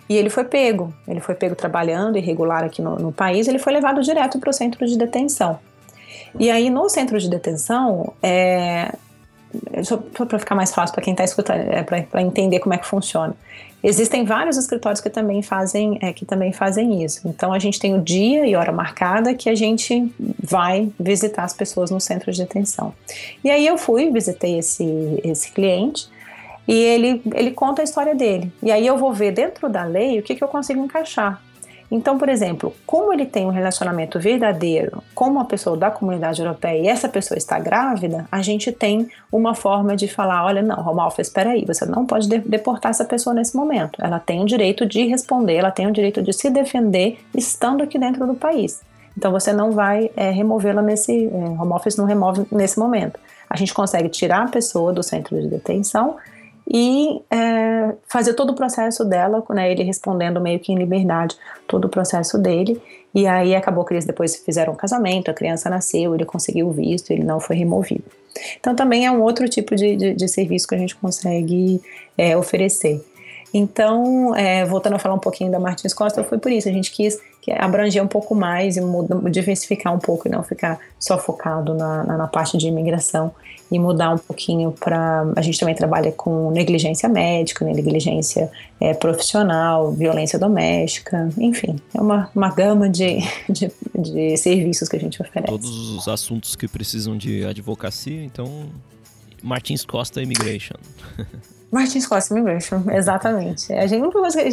E ele foi pego, ele foi pego trabalhando irregular aqui no, no país, ele foi levado direto para o centro de detenção. E aí, no centro de detenção, é, só para ficar mais fácil para quem está escutando, é, para entender como é que funciona. Existem vários escritórios que também fazem é, que também fazem isso. Então a gente tem o dia e hora marcada que a gente vai visitar as pessoas no centro de detenção. E aí eu fui, visitei esse, esse cliente e ele, ele conta a história dele. E aí eu vou ver dentro da lei o que, que eu consigo encaixar. Então, por exemplo, como ele tem um relacionamento verdadeiro com uma pessoa da comunidade europeia e essa pessoa está grávida, a gente tem uma forma de falar: olha, não, Romalfa, espera aí, você não pode deportar essa pessoa nesse momento. Ela tem o direito de responder, ela tem o direito de se defender estando aqui dentro do país. Então você não vai é, removê-la nesse. É, home office não remove nesse momento. A gente consegue tirar a pessoa do centro de detenção e é, fazer todo o processo dela, né, ele respondendo meio que em liberdade todo o processo dele. E aí acabou que eles depois fizeram um casamento, a criança nasceu, ele conseguiu o visto, ele não foi removido. Então também é um outro tipo de, de, de serviço que a gente consegue é, oferecer. Então, é, voltando a falar um pouquinho da Martins Costa, foi por isso, a gente quis abranger um pouco mais e diversificar um pouco e não ficar só focado na, na, na parte de imigração e mudar um pouquinho para. A gente também trabalha com negligência médica, negligência é, profissional, violência doméstica, enfim, é uma, uma gama de, <laughs> de, de serviços que a gente oferece. Todos os assuntos que precisam de advocacia, então. Martins Costa Immigration. <laughs> Martins Costa Immigration, exatamente. A gente,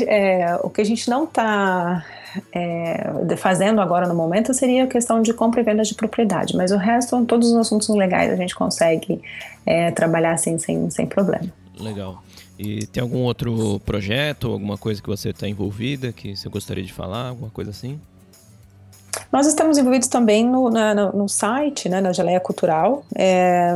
é, o que a gente não está é, fazendo agora no momento seria a questão de compra e venda de propriedade, mas o resto, todos os assuntos legais a gente consegue é, trabalhar assim sem, sem problema. Legal. E tem algum outro projeto, alguma coisa que você está envolvida, que você gostaria de falar, alguma coisa assim? Nós estamos envolvidos também no, na, no site, né, na Geleia Cultural. É,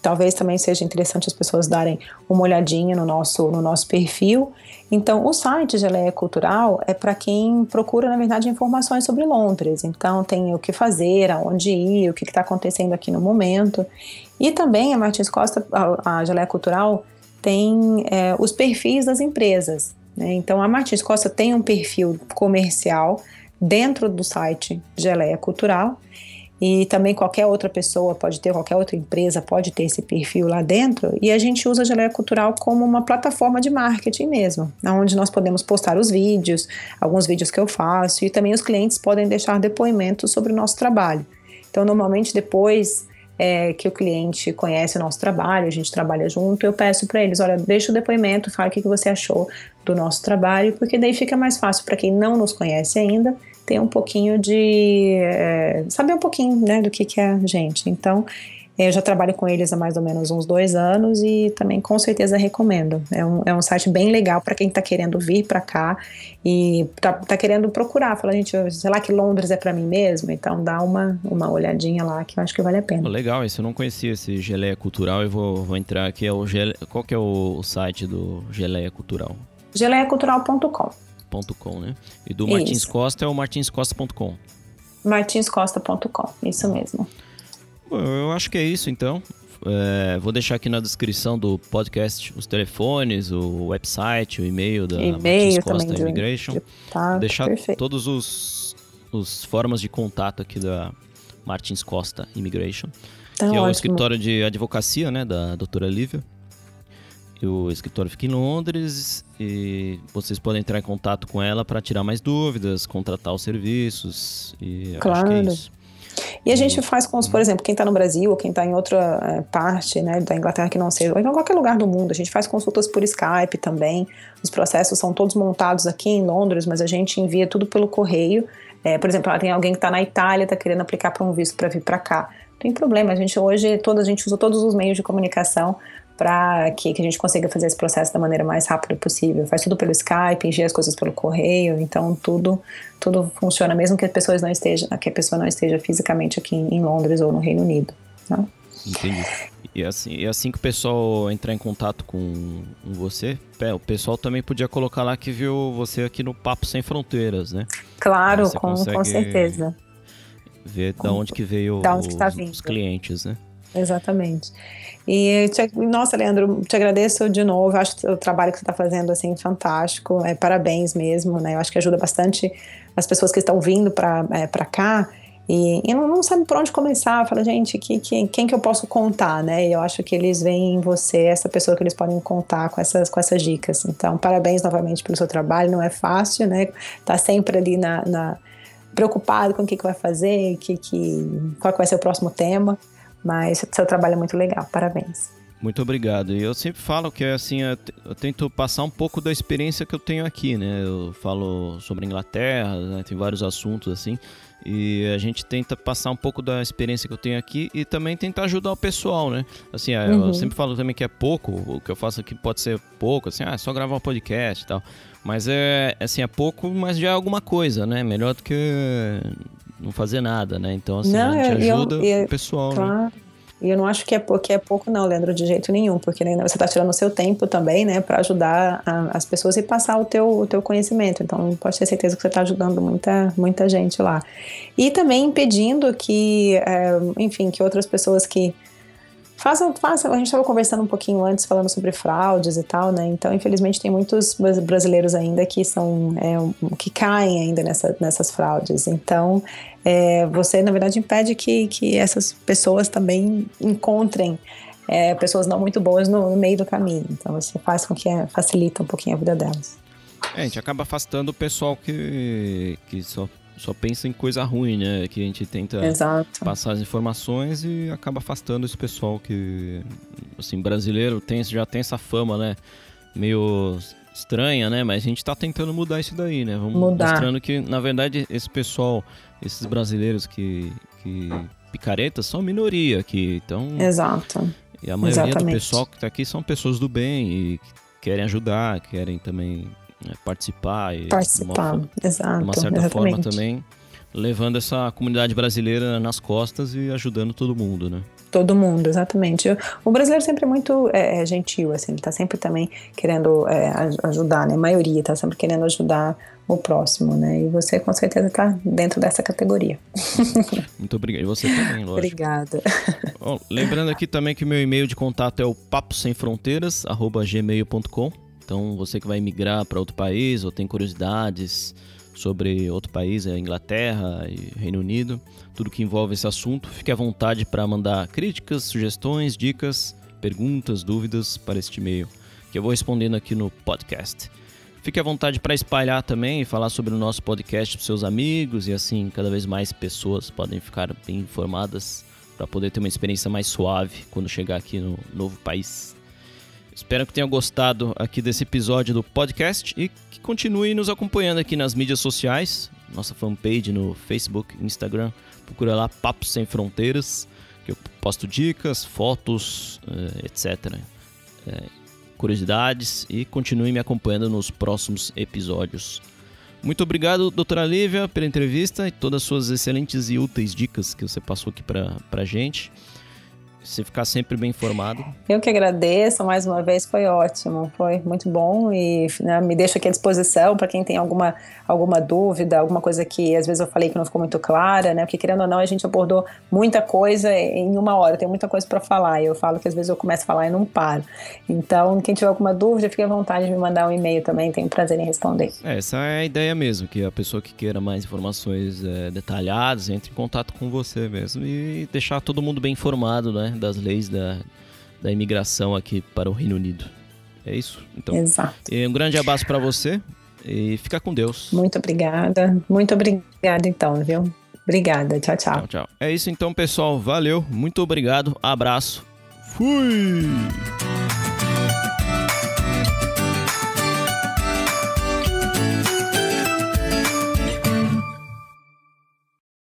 talvez também seja interessante as pessoas darem uma olhadinha no nosso, no nosso perfil. Então, o site Geleia Cultural é para quem procura, na verdade, informações sobre Londres. Então, tem o que fazer, aonde ir, o que está acontecendo aqui no momento. E também a Martins Costa, a, a Geleia Cultural, tem é, os perfis das empresas. Né? Então, a Martins Costa tem um perfil comercial dentro do site Geleia Cultural. E também qualquer outra pessoa pode ter, qualquer outra empresa pode ter esse perfil lá dentro. E a gente usa a Geleia Cultural como uma plataforma de marketing mesmo, onde nós podemos postar os vídeos, alguns vídeos que eu faço, e também os clientes podem deixar depoimentos sobre o nosso trabalho. Então, normalmente, depois é, que o cliente conhece o nosso trabalho, a gente trabalha junto, eu peço para eles: olha, deixa o depoimento, fala o que, você achou do nosso trabalho, porque daí fica mais fácil para quem não nos conhece ainda ter um pouquinho de. É, saber um pouquinho né, do que, que é a gente. Então, eu já trabalho com eles há mais ou menos uns dois anos e também com certeza recomendo. É um, é um site bem legal para quem está querendo vir para cá e está tá querendo procurar. Fala, gente, sei lá que Londres é para mim mesmo, então dá uma, uma olhadinha lá que eu acho que vale a pena. Legal, isso eu não conhecia esse Geleia Cultural, eu vou, vou entrar aqui. É o Gele... Qual que é o site do Geleia Cultural? geleiacultural.com martinscosta.com, né? E do Martins isso. Costa é o martinscosta.com. martinscosta.com, isso mesmo. Bom, eu acho que é isso então. É, vou deixar aqui na descrição do podcast os telefones, o website, o e-mail da e-mail Martins Costa Immigration. Tá, vou deixar perfeito. todos os, os formas de contato aqui da Martins Costa Immigration, tá que ótimo. é o escritório de advocacia, né, da doutora Lívia o escritório fica em Londres e vocês podem entrar em contato com ela para tirar mais dúvidas, contratar os serviços e claro. acho que é. E a gente faz com, por exemplo, quem está no Brasil ou quem está em outra é, parte né, da Inglaterra que não seja, ou em qualquer lugar do mundo, a gente faz consultas por Skype também. Os processos são todos montados aqui em Londres, mas a gente envia tudo pelo correio. É, por exemplo, tem alguém que está na Itália, está querendo aplicar para um visto para vir para cá. tem problema. A gente hoje, toda, a gente usa todos os meios de comunicação para que, que, a gente consiga fazer esse processo da maneira mais rápida possível. Faz tudo pelo Skype, envia as coisas pelo correio, então tudo tudo funciona, mesmo que a pessoa não esteja, que a pessoa não esteja fisicamente aqui em Londres ou no Reino Unido. Né? Entendi. E assim, e assim que o pessoal entrar em contato com, com você, o pessoal também podia colocar lá que viu você aqui no Papo Sem Fronteiras, né? Claro, com, com certeza. Ver com, da onde que veio da onde os, que tá os clientes, né? Exatamente. E, te, nossa, Leandro, te agradeço de novo. Acho que o trabalho que você está fazendo assim fantástico. É, parabéns mesmo, né? Eu acho que ajuda bastante as pessoas que estão vindo para é, cá e, e não, não, sabe por onde começar. Fala, gente, que, que, quem que eu posso contar, né? E eu acho que eles veem em você essa pessoa que eles podem contar com essas, com essas dicas. Então, parabéns novamente pelo seu trabalho. Não é fácil, né? Tá sempre ali na, na preocupado com o que, que vai fazer, que, que, qual vai ser o próximo tema. Mas seu trabalho é muito legal, parabéns. Muito obrigado. E eu sempre falo que assim, eu tento passar um pouco da experiência que eu tenho aqui, né? Eu falo sobre Inglaterra, né? tem vários assuntos assim. E a gente tenta passar um pouco da experiência que eu tenho aqui e também tentar ajudar o pessoal, né? Assim, uhum. eu sempre falo também que é pouco, o que eu faço aqui pode ser pouco, assim, ah, é só gravar um podcast e tal. Mas é, assim, é pouco, mas já é alguma coisa, né? Melhor do que não fazer nada, né? Então, assim, não, a gente ajuda eu, eu, o pessoal, né? claro. né? E eu não acho que é, que é pouco, não, Leandro, de jeito nenhum, porque né, você está tirando o seu tempo também, né, para ajudar a, as pessoas e passar o teu, o teu conhecimento. Então, pode ter certeza que você está ajudando muita, muita gente lá. E também impedindo que, é, enfim, que outras pessoas que Façam, façam. A gente estava conversando um pouquinho antes, falando sobre fraudes e tal, né? Então, infelizmente, tem muitos brasileiros ainda que são é, que caem ainda nessa, nessas fraudes. Então, é, você, na verdade, impede que, que essas pessoas também encontrem é, pessoas não muito boas no, no, meio do caminho. Então, você faz com que é, facilita um pouquinho a vida delas. É, a gente acaba afastando o pessoal que, que só só pensa em coisa ruim, né? Que a gente tenta Exato. passar as informações e acaba afastando esse pessoal que, assim, brasileiro tem, já tem essa fama, né? Meio estranha, né? Mas a gente tá tentando mudar isso daí, né? Vamos mudar. mostrando que, na verdade, esse pessoal, esses brasileiros que, que picaretas são minoria aqui, então... Exato. E a maioria Exatamente. do pessoal que tá aqui são pessoas do bem e querem ajudar, querem também né, participar e participar, uma, exato, de uma certa exatamente. forma também levando essa comunidade brasileira nas costas e ajudando todo mundo, né? Todo mundo, exatamente. O brasileiro sempre é muito é, é, gentil, assim, ele tá sempre também querendo é, ajudar, né? A maioria tá sempre querendo ajudar o próximo, né? E você com certeza tá dentro dessa categoria. <laughs> Muito obrigado. E você também, lógico. Obrigada. Bom, lembrando aqui também que o meu e-mail de contato é o paposemfronteiras@gmail.com. Então, você que vai migrar para outro país ou tem curiosidades sobre outro país, a Inglaterra e Reino Unido, tudo que envolve esse assunto, fique à vontade para mandar críticas, sugestões, dicas, perguntas, dúvidas para este e-mail, que eu vou respondendo aqui no podcast. Fique à vontade para espalhar também e falar sobre o nosso podcast para seus amigos e assim cada vez mais pessoas podem ficar bem informadas para poder ter uma experiência mais suave quando chegar aqui no novo país. Espero que tenham gostado aqui desse episódio do podcast e que continue nos acompanhando aqui nas mídias sociais, nossa fanpage no Facebook, Instagram. Procura lá Papos Sem Fronteiras, que eu posto dicas, fotos, eh, etc. Eh, curiosidades e continue me acompanhando nos próximos episódios. Muito obrigado, doutora Lívia, pela entrevista e todas as suas excelentes e úteis dicas que você passou aqui para a gente você ficar sempre bem informado. Eu que agradeço, mais uma vez foi ótimo, foi muito bom e né, me deixo aqui à disposição para quem tem alguma, alguma dúvida, alguma coisa que às vezes eu falei que não ficou muito clara, né? Porque querendo ou não, a gente abordou muita coisa em uma hora, tem muita coisa para falar e eu falo que às vezes eu começo a falar e não paro. Então, quem tiver alguma dúvida, fique à vontade de me mandar um e-mail também, tenho prazer em responder. É, essa é a ideia mesmo, que a pessoa que queira mais informações é, detalhadas entre em contato com você mesmo e deixar todo mundo bem informado, né? das leis da, da imigração aqui para o Reino Unido. É isso? Então, Exato. Um grande abraço para você e fica com Deus. Muito obrigada. Muito obrigada, então, viu? Obrigada. Tchau, tchau. Tchau, tchau. É isso então, pessoal. Valeu. Muito obrigado. Abraço. Fui!